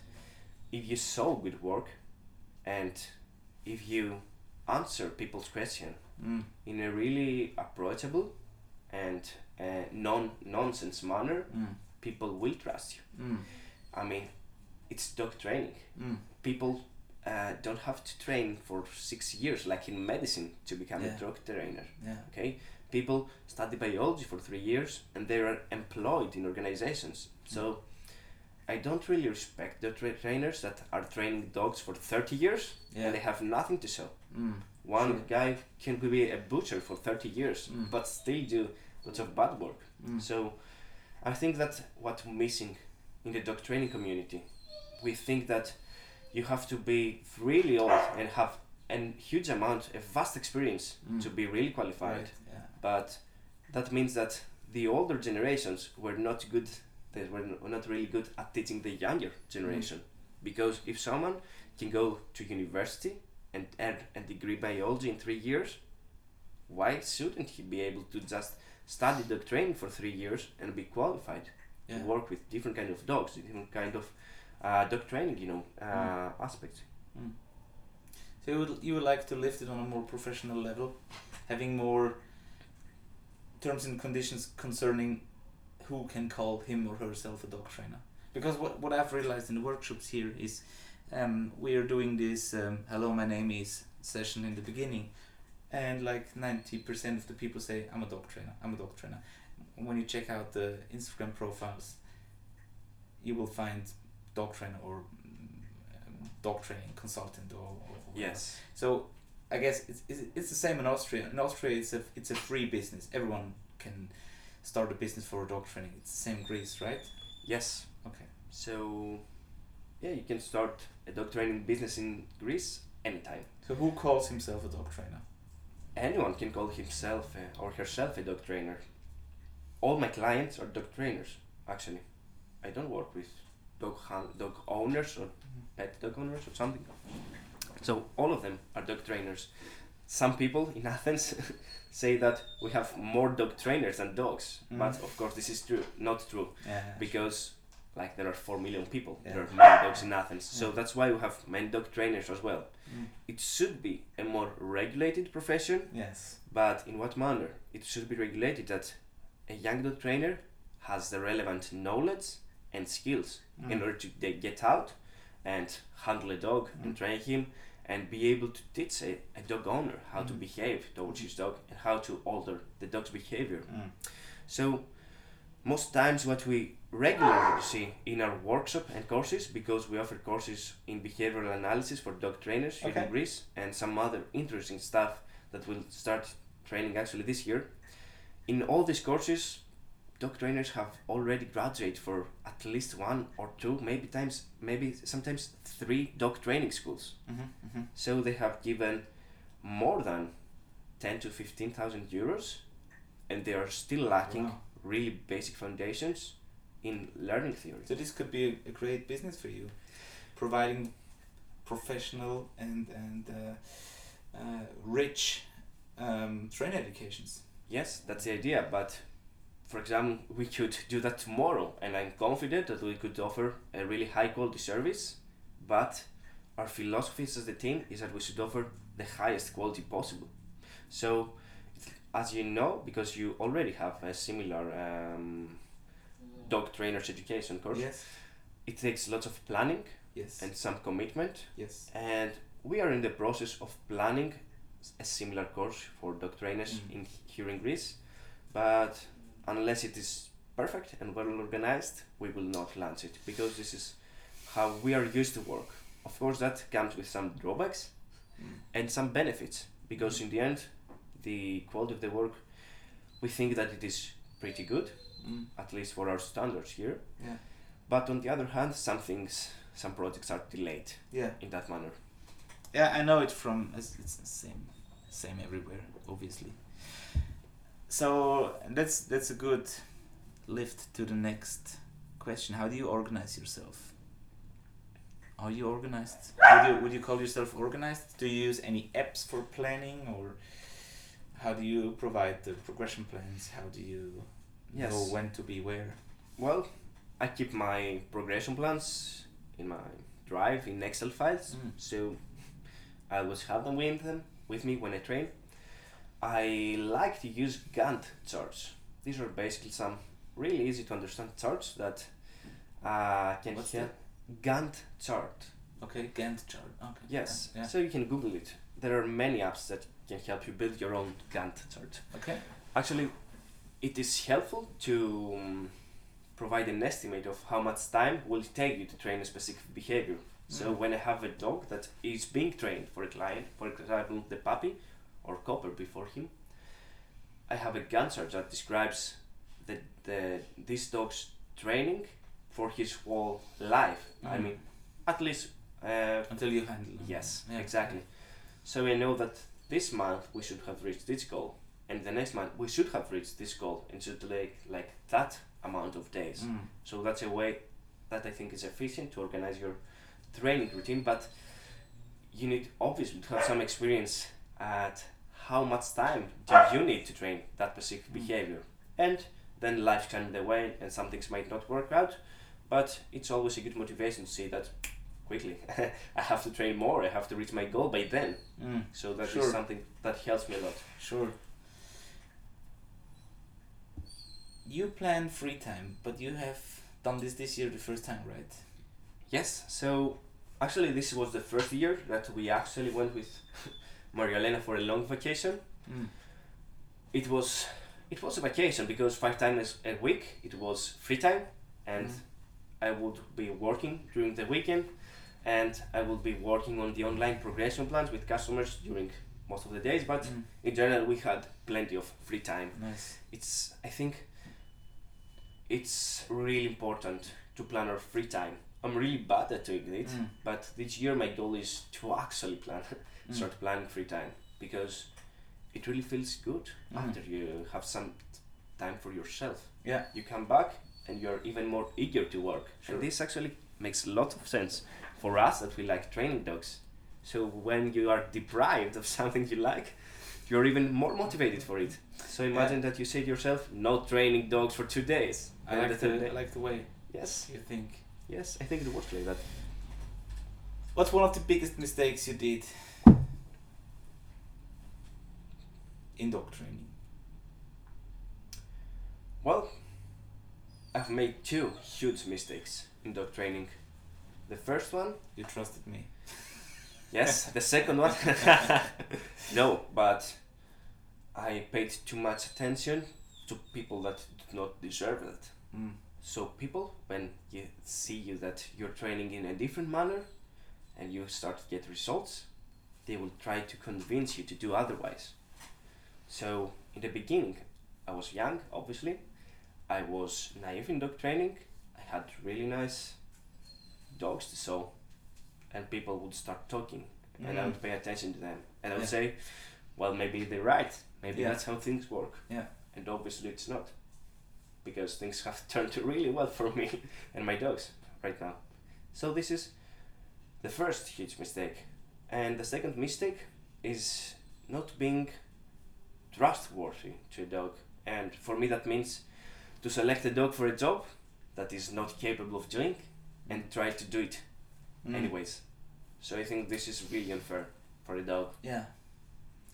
if you saw good work, and if you answer people's question Mm. in a really approachable and uh, non nonsense manner, Mm. people will trust you. Mm. I mean, it's dog training. Mm. People uh, don't have to train for six years like in medicine to become Yeah. a dog trainer. Yeah. Okay, people study biology for three years and they are employed in organizations. So I don't really respect the tra- trainers that are training dogs for 30 years Yeah. and they have nothing to show. Mm. One Sure. guy can be a butcher for 30 years Mm. but still do lots of bad work. Mm. So I think that what's missing in the dog training community, we think that you have to be really old and have a huge amount, a vast experience Mm. to be really qualified. Right. Yeah. But that means that the older generations were not good. They were not really good at teaching the younger generation. Because if someone can go to university and earn a degree biology in three years, why shouldn't he be able to just study dog training for three years and be qualified Yeah. to work with different kind of dogs, different kind of uh, dog training, you know, uh, aspects. Mm. So you would you would like to lift it on a more professional level, having more terms and conditions concerning who can call him or herself a dog trainer. Because what what I've realized in the workshops here is, um, we are doing this um, "Hello, my name is" session in the beginning, and like ninety percent of the people say, "I'm a dog trainer. I'm a dog trainer." When you check out the Instagram profiles, you will find dog trainer or mm, dog training consultant or, or. Yes. So I guess it's, it's, it's the same in Austria. In Austria, it's a it's a free business. Everyone can start a business for dog training. It's the same in Greece, right? Yes. Okay. So, yeah, you can start a dog training business in Greece anytime. So who calls himself a dog trainer? Anyone can call himself uh, or herself a dog trainer. All my clients are dog trainers, actually. I don't work with dog dog owners or pet dog owners or something. So all of them are dog trainers. Some people in Athens say that we have more dog trainers than dogs, but Mm. of course this is true, not true, Yeah. because like there are four million people, there are many dogs in Athens, so that's why we have many dog trainers as well. Mm. It should be a more regulated profession, Yes. but in what manner? It should be regulated that a young dog trainer has the relevant knowledge and skills in Mm. order to get out and handle a dog and Mm. train him and be able to teach a, a dog owner how to Mm. behave towards his dog and how to alter the dog's behavior. Mm. So, most times, what we regularly see in our workshop and courses, because we offer courses in behavioral analysis for dog trainers here Okay. in Greece, and some other interesting stuff that will start training actually this year. In all these courses, dog trainers have already graduated for at least one or two, maybe times, maybe sometimes three dog training schools. Mm-hmm. Mm-hmm. So they have given more than ten to fifteen thousand euros, and they are still lacking Wow. really basic foundations in learning theory. So this could be a great business for you, providing professional and and uh, uh, rich um, training educations. Yes, that's the idea, but for example, we could do that tomorrow, and I'm confident that we could offer a really high quality service. But our philosophy as the team is that we should offer the highest quality possible. So, as you know, because you already have a similar um, dog trainers education course, Yes. it takes lots of planning Yes. and some commitment yes. and we are in the process of planning a similar course for dog trainers Mm. in here in Greece but unless it is perfect and well organized we will not launch it because this is how we are used to work of course that comes with some drawbacks Mm. and some benefits because in the end the quality of the work we think that it is pretty good Mm. at least for our standards here Yeah. but on the other hand some things some projects are delayed Yeah. in that manner Yeah, I know it from it's, it's the same, same everywhere, obviously. So that's that's a good lift to the next question. How do you organize yourself? Are you organized? Would you would you call yourself organized? Do you use any apps for planning, or how do you provide the progression plans? How do you Yes. know when to be where? Well, I keep my progression plans in my drive in Excel files, Mm. so I always have them with them with me when I train. I like to use Gantt charts. These are basically some really easy to understand charts that uh, can What's help. Gantt chart. Okay, Gantt chart. Okay. Yes. Yeah. So you can Google it. There are many apps that can help you build your own Gantt chart. Okay. actually, it is helpful to um, provide an estimate of how much time will it take you to train a specific behavior. So Mm. when I have a dog that is being trained for a client, for example, the puppy or copper before him, I have a Gantt chart that describes the, the this dog's training for his whole life. I Mm. mean, at least uh, Until you handle them. Yes, Yeah. exactly. So we know that this month we should have reached this goal, and the next month we should have reached this goal, and should like like that amount of days. Mm. So that's a way that I think is efficient to organize your training routine. But you need obviously to have some experience at how much time do you need to train that specific Mm. behavior, and then life can the way, and some things might not work out. But it's always a good motivation to see that quickly. I have to train more. I have to reach my goal by then. Mm. So that is Sure. something that helps me a lot. Sure. You plan free time, but you have done this this year the first time, right? Yes. So actually, this was the first year that we actually went with Maria Elena for a long vacation. Mm. It was it was a vacation because five times a week it was free time, and Mm. I would be working during the weekend, and I would be working on the online progression plans with customers during most of the days. But Mm. in general, we had plenty of free time. Nice. it's I think it's really important to plan our free time. I'm really bad at doing it, Mm. but this year my goal is to actually plan, Mm. start planning free time because it really feels good Mhm. after you have some time for yourself. Yeah. You come back and you're even more eager to work. Sure. And this actually makes a lot of sense for us that we like training dogs. So when you are deprived of something you like, you're even more motivated for it. So imagine that you say to yourself, "No training dogs for two days." I And like the the, day- I like the way yes, you think. yes, I think it works like that. What's one of the biggest mistakes you did in dog training? Well, I've made two huge mistakes in dog training. The first one, You trusted me. yes. the second one, no. But I paid too much attention to people that did not deserve it. Mm. So people, when you see you that you're training in a different manner, and you start to get results, they will try to convince you to do otherwise. So in the beginning, I was young, obviously. I was naive in dog training. I had really nice dogs to show, and people would start talking, and I Mm. would pay attention to them, and I would Yeah. say, "Well, maybe they're right. Maybe Yeah. that's how things work." Yeah. And obviously, it's not because things have turned really well for me and my dogs right now. So this is the first huge mistake. And the second mistake is not being trustworthy to a dog. And for me that means to select a dog for a job that is not capable of doing and try to do it Mm. anyways. So I think this is really unfair for a dog. Yeah,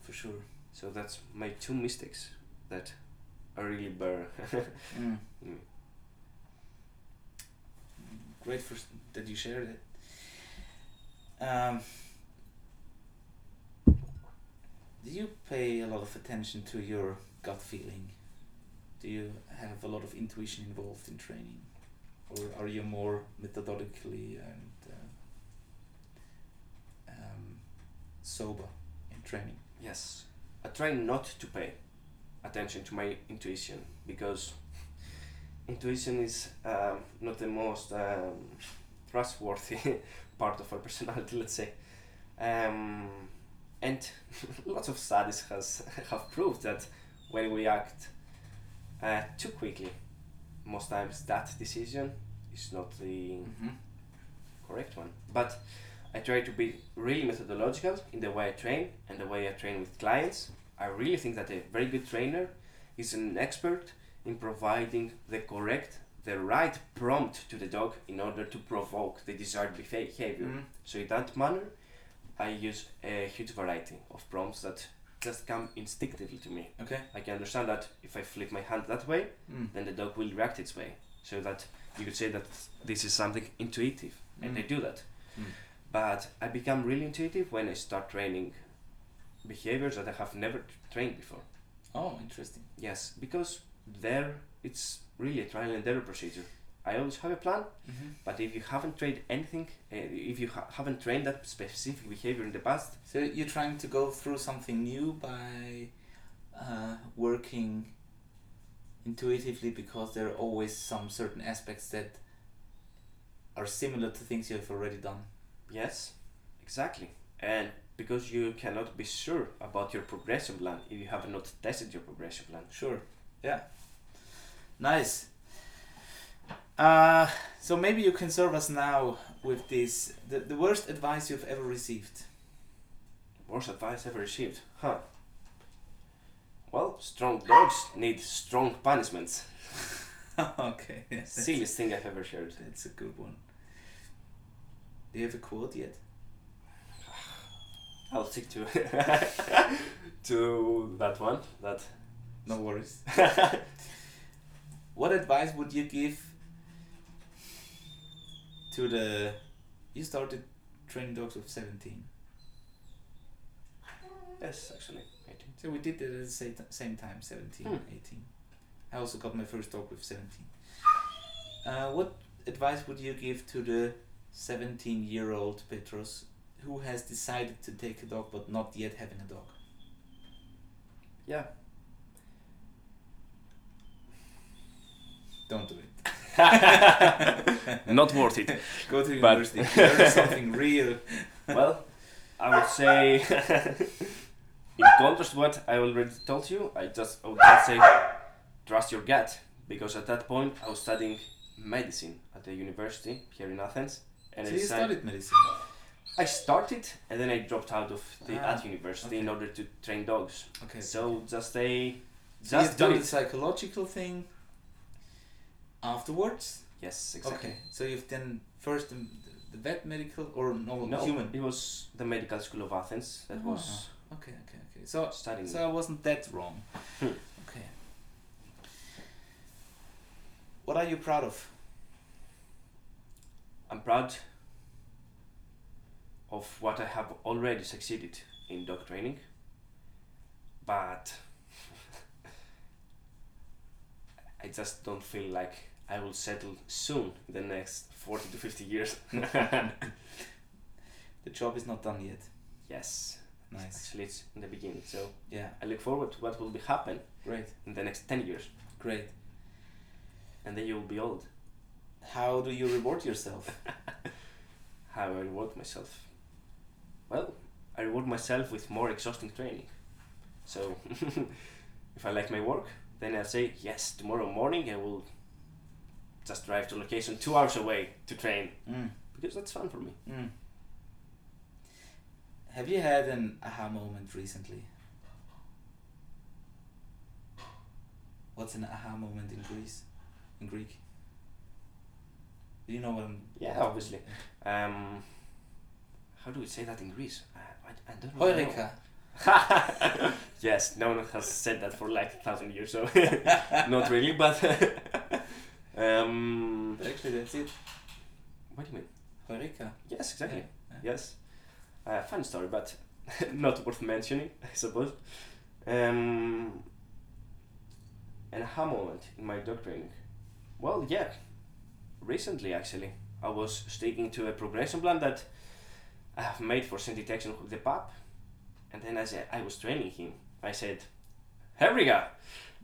for sure. So that's my two mistakes that are really bare. Mm. Mm. Great for that you shared it. Um, do you pay a lot of attention to your gut feeling? Do you have a lot of intuition involved in training, or are you more methodically and uh, um, sober in training? Yes, I try not to pay attention to my intuition because intuition is um, not the most um, trustworthy part of our personality, let's say. Um, and lots of studies has have proved that when we act uh, too quickly, most times that decision is not the Mm-hmm. correct one. But I try to be really methodological in the way I train and the way I train with clients. I really think that a very good trainer is an expert in providing the correct, the right prompt to the dog in order to provoke the desired behavior. Mm. So in that manner, I use a huge variety of prompts that just come instinctively to me. Okay. I can understand that if I flip my hand that way, Mm. then the dog will react its way. So that you could say that this is something intuitive, and I Mm. do that. Mm. But I become really intuitive when I start training behaviors that I have never trained before. Oh, interesting. Yes, because there it's really a trial and error procedure. I always have a plan, Mm-hmm. but if you haven't trained anything, uh, if you ha- haven't trained that specific behavior in the past, So you're trying to go through something new by uh, working intuitively because there are always some certain aspects that are similar to things you have already done. yes, exactly. And because you cannot be sure about your progression plan if you have not tested your progression plan. Sure. Yeah. Nice. Uh, so maybe you can serve us now with this the, the worst advice you've ever received. Worst advice ever received, huh? Well, strong dogs need strong punishments. okay. yeah, that's- Silliest thing I've ever heard. That's a good one. Do you have a quote yet? I'll stick to to that one. That No worries. What advice would you give to the you started training dogs with 17 yes, actually, I think. so we did it at the same, same time 17 Hmm. 18 i also got my first dog with 17 uh, what advice would you give to the 17 year old petros who has decided to take a dog but not yet having a dog Yeah. don't do it Not worth it. go to university learn something real well, I would say, in contrast to what I already told you, I just I would just say, trust your gut, because at that point I was studying medicine at the university here in Athens, and so I you studied medicine I started and then I dropped out of the Ah, at university okay. in order to train dogs. okay So just a So you've just do done it. the psychological thing afterwards. Yes, exactly. Okay, so you've done first the, the vet medical or no, No, human. it was the medical school of Athens that was Ah, okay, okay, okay. So studying. so I wasn't that wrong. Hmm. Okay. What are you proud of? I'm proud of what I have already succeeded in dog training, but I just don't feel like I will settle soon in the next 40 to 50 years. The job is not done yet. yes, Nice. actually, it's in the beginning, so Yeah. I look forward to what will be happen Great. in the next 10 years, Great. and then you will be old. How do you reward yourself? How I reward myself? Well, I reward myself with more exhausting training. So, if I like my work, then I say yes. Tomorrow morning I will just drive to location two hours away to train Mm. because that's fun for me. Mm. Have you had an aha moment recently? What's an aha moment in Greece? In Greek? Do you know what I'm? Yeah, obviously. Um, how do we say that in Greece? I, I, I don't really know. Yes, no one has said that for like a thousand years, so not really. But um, Actually, that's it. what do you mean? Heureka. Yes, exactly. Yeah, yeah. Yes. Uh, fun story, but not worth mentioning, I suppose. Um, an aha moment in my dog training. Well, yeah. Recently, actually, I was sticking to a progression plan that I have made for scent detection with the pup. And then as I I was training him, I said, Here we go!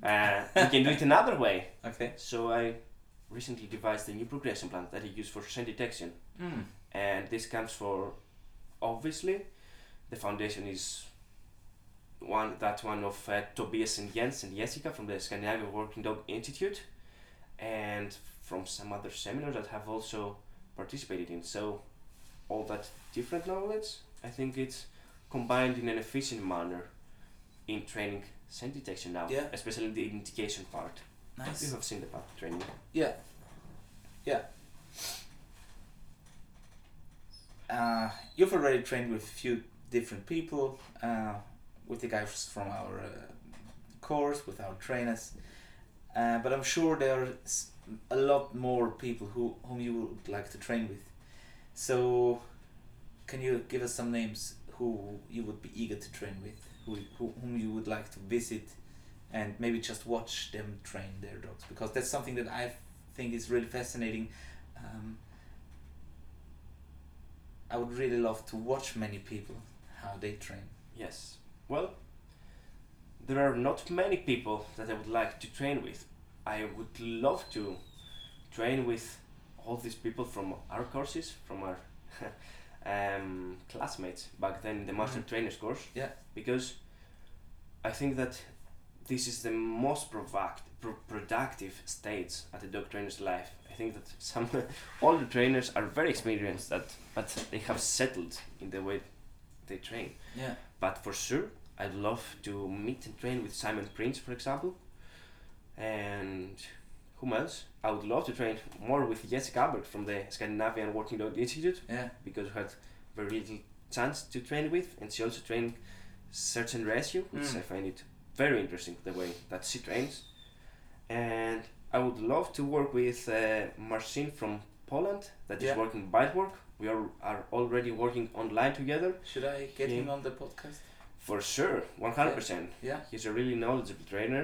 Uh, we can do it another way. Okay. So I recently devised a new progression plan that he used for scent detection Mm. and this comes for obviously the foundation is one that one of uh, Tobias and Jens and Jessica from the Scandinavian Working Dog Institute and from some other seminars that have also participated in so all that different knowledge I think it's combined in an efficient manner in training scent detection now Yeah. especially in the indication part you have seen the path training Yeah. Yeah. Uh, you've already trained with a few different people, uh, with the guys from our uh, course, with our trainers, uh, but I'm sure there are a lot more people who whom you would like to train with. So, can you give us some names who you would be eager to train with, who, who whom you would like to visit and maybe just watch them train their dogs because that's something that I think is really fascinating. Um, I would really love to watch many people how they train. Yes. Well, there are not many people that I would like to train with. I would love to train with all these people from our courses, from our um, classmates back then in the master Mhm. trainers course. Yeah. Because I think that this is the most provact, pro- productive stage at a dog trainer's life. I think that some older trainers are very experienced that, but they have settled in the way they train. Yeah. But for sure, I'd love to meet and train with Simon Prince, for example. And whom else? I would love to train more with Jessica Albert from the Scandinavian Working Dog Institute Yeah. because we had very little chance to train with, and she also trained search and rescue, which Mm. I find it very interesting the way that she trains. And I would love to work with uh, Marcin from Poland that is Yeah. working bite work. We are, are already working online together. Should I get Yeah. him on the podcast? For sure, 100%. Yeah. He's a really knowledgeable trainer.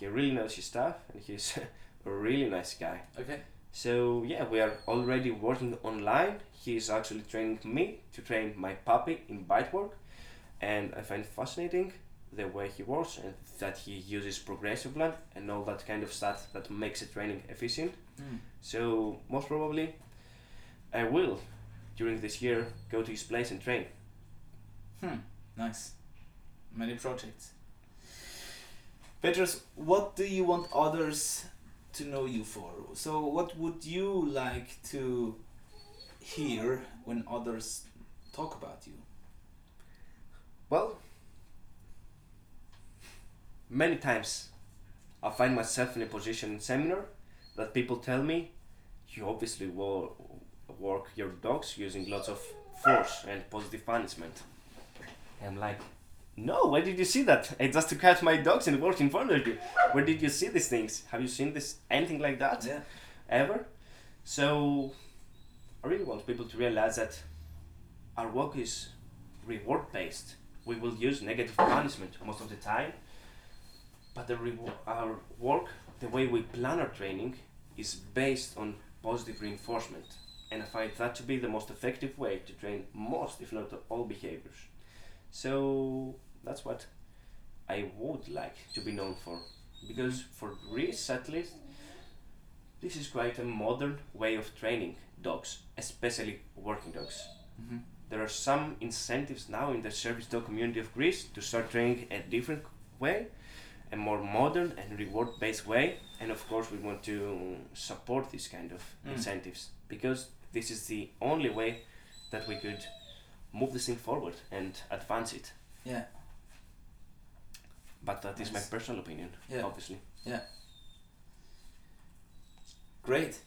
He really knows his stuff, and he's a really nice guy. Okay. So yeah, we are already working online. He is actually training me to train my puppy in bite work, and I find it fascinating the way he works and that he uses progressive plan and all that kind of stuff that makes the training efficient. Mm. So most probably, I will during this year go to his place and train. Hmm. Nice. Many projects. Petros, what do you want others to know you for? So, what would you like to hear when others talk about you? Well, many times I find myself in a position in seminar that people tell me, you obviously wo- work your dogs using lots of force and positive punishment. I'm like, no, where did you see that? I just out my dogs and worked in front of you. Where did you see these things? Have you seen this anything like that? Yeah. ever. So I really want people to realize that our work is reward based. We will use negative punishment most of the time, but the our work, the way we plan our training, is based on positive reinforcement, and I find that to be the most effective way to train most, if not all, behaviors. So that's what I would like to be known for, because for Greece at least, this is quite a modern way of training dogs, especially working dogs. Mm-hmm. There are some incentives now in the service dog community of Greece to start training a different way, a more modern and reward based way. And of course, we want to support these kind of Mm. incentives because this is the only way that we could move this thing forward and advance it. Yeah. But that is my personal opinion, Yeah. obviously. Yeah. Great.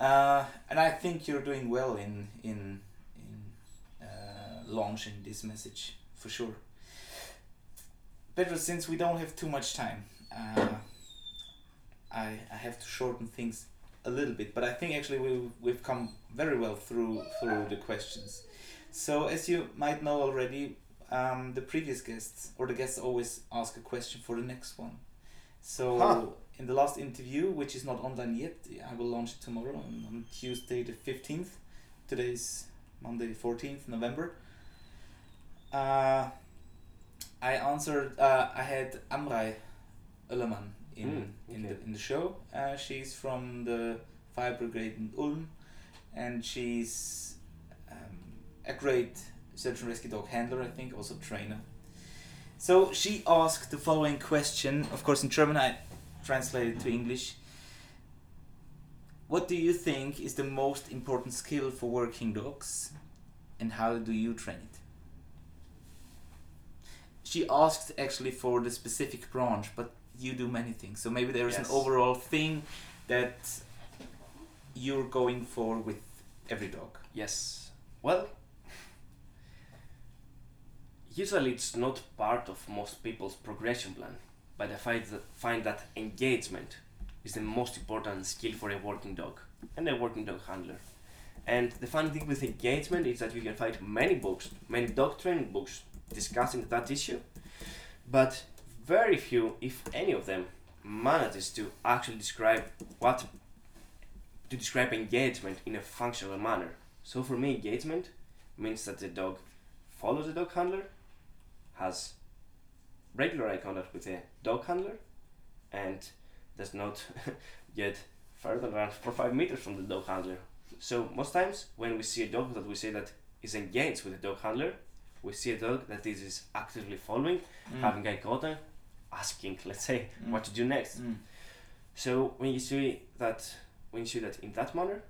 Uh, and I think you're doing well in in in uh, launching this message for sure. Pedro, since we don't have too much time, uh, I I have to shorten things a little bit, but I think actually we we've come very well through through the questions. So as you might know already, um, the previous guests or the guests always ask a question for the next one. So Huh. in the last interview, which is not online yet, I will launch it tomorrow on, on Tuesday the fifteenth. Today's Monday fourteenth November. Uh, I answered. Uh, I had Amrei Ullerman in Mm, in the in the show. Uh, she's from the fire brigade in Ulm, and she's um, a great search and rescue dog handler. I think also trainer. So she asked the following question. Of course, in German, I translated to English. What do you think is the most important skill for working dogs, and how do you train it? She asked actually for the specific branch, but you do many things. So maybe there is Yes. an overall thing that you're going for with every dog. Yes. Well, usually it's not part of most people's progression plan, but I find that, find that engagement is the most important skill for a working dog and a working dog handler. And the fun thing with engagement is that you can find many books, many dog training books discussing that issue, but very few, if any of them, manages to actually describe what to describe engagement in a functional manner. So for me, engagement means that the dog follows the dog handler, has regular eye contact with the dog handler, and does not get further than four five meters from the dog handler. So most times when we see a dog that we say that is engaged with the dog handler, we see a dog that is, is actively following, Mm. having eye contact, asking, let's say, Mm. what to do next. Mm. So when you see that, when you see that in that manner,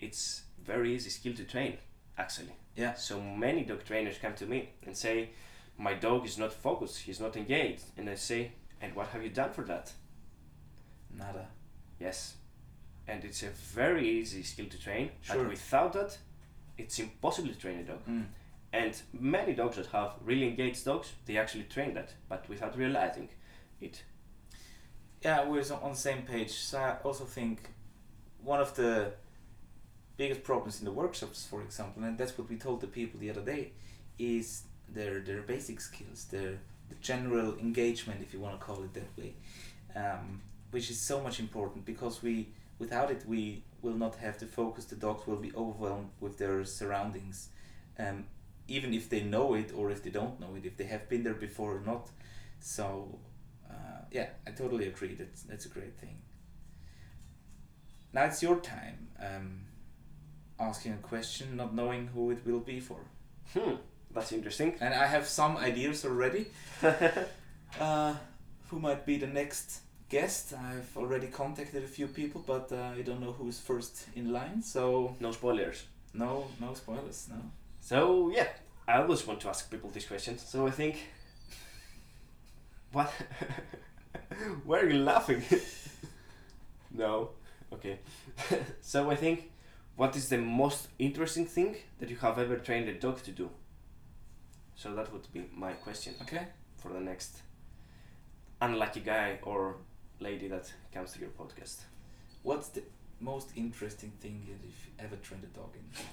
it's very easy skill to train, actually. Yeah. So many dog trainers come to me and say, my dog is not focused, he's not engaged, and I say, and what have you done for that? Nada. Yes. And it's a very easy skill to train. Sure. And without that, it's impossible to train a dog. Mm. And many dogs that have really engaged dogs, they actually train that, but without realizing it. Yeah, we're on the same page. So I also think one of the biggest problems in the workshops, for example, and that's what we told the people the other day, is their their basic skills, their the general engagement, if you want to call it that way, um, which is so much important because we without it we will not have the focus. The dogs will be overwhelmed with their surroundings, um, even if they know it or if they don't know it, if they have been there before or not. So uh, yeah, I totally agree. That's that's a great thing. Now it's your time. Um, asking a question, not knowing who it will be for, Hmm, that's interesting. and I have some ideas already. uh, who might be the next guest? I've already contacted a few people, but uh, I don't know who's first in line. So No spoilers. no, no spoilers. No. So yeah, I always want to ask people this question. So I think, what? Why are you laughing? no, okay. so I think, what is the most interesting thing that you have ever trained a dog to do? So that would be my question Okay. for the next unlucky guy or lady that comes to your podcast. What's the most interesting thing that you've ever trained a dog in?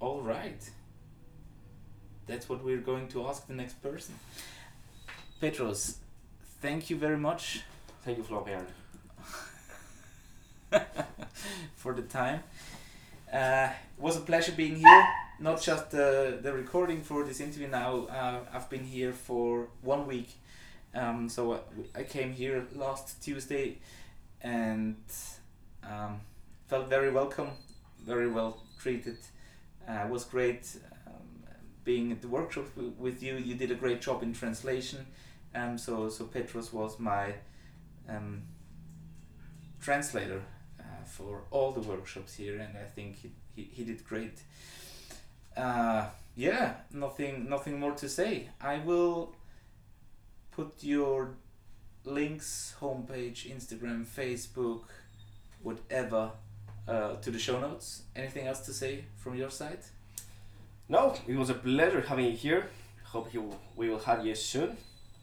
All right. That's what we're going to ask the next person. Petros, thank you very much Thank you, Florian. for the time. Uh, it was a pleasure being here. Not just the the recording for this interview. Now uh, I've been here for one week, um, so I, I came here last Tuesday, and um, felt very welcome, very well treated. Uh, it was great being at the workshop with you. You did a great job in translation. Um, so so Petros was my um, translator uh, for all the workshops here, and I think he, he, he did great. Uh, yeah, nothing nothing more to say. I will put your links, homepage, Instagram, Facebook, whatever, uh, to the show notes. Anything else to say from your side? No, it was a pleasure having you here. Hope you we will have you soon,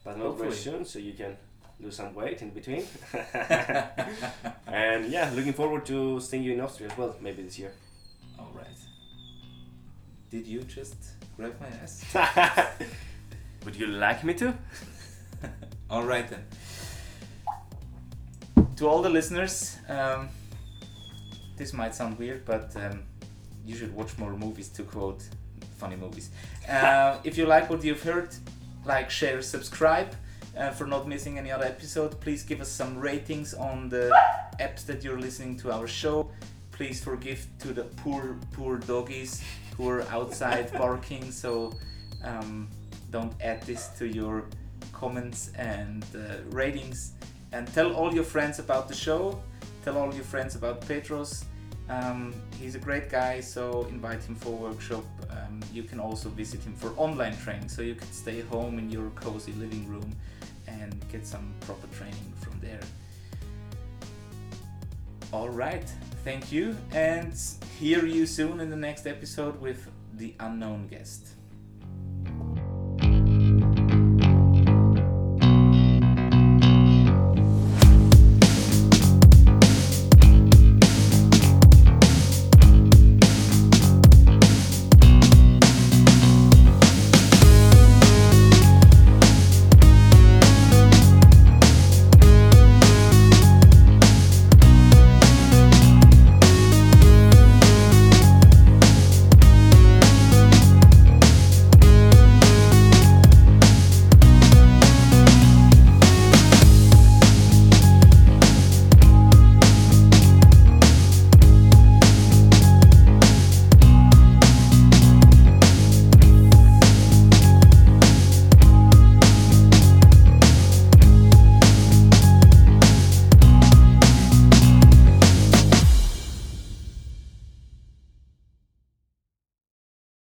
but not Hopefully. very soon, so you can lose some weight in between. and yeah, looking forward to seeing you in Austria as well, maybe this year. All right. Did you just grab my ass? Would you like me to? All right then. To all the listeners, um, this might sound weird, but um, you should watch more movies to quote funny movies. Uh, if you like what you've heard, like, share, subscribe. Uh, for not missing any other episode, please give us some ratings on the apps that you're listening to our show. Please forgive to the poor, poor doggies who are outside barking. So um, don't add this to your comments and uh, ratings and tell all your friends about the show tell all your friends about petros um, he's a great guy so invite him for a workshop. Um, you can also visit him for online training. So you can stay home in your cozy living room and get some proper training from there. All right thank you and hear you soon in the next episode with the unknown guest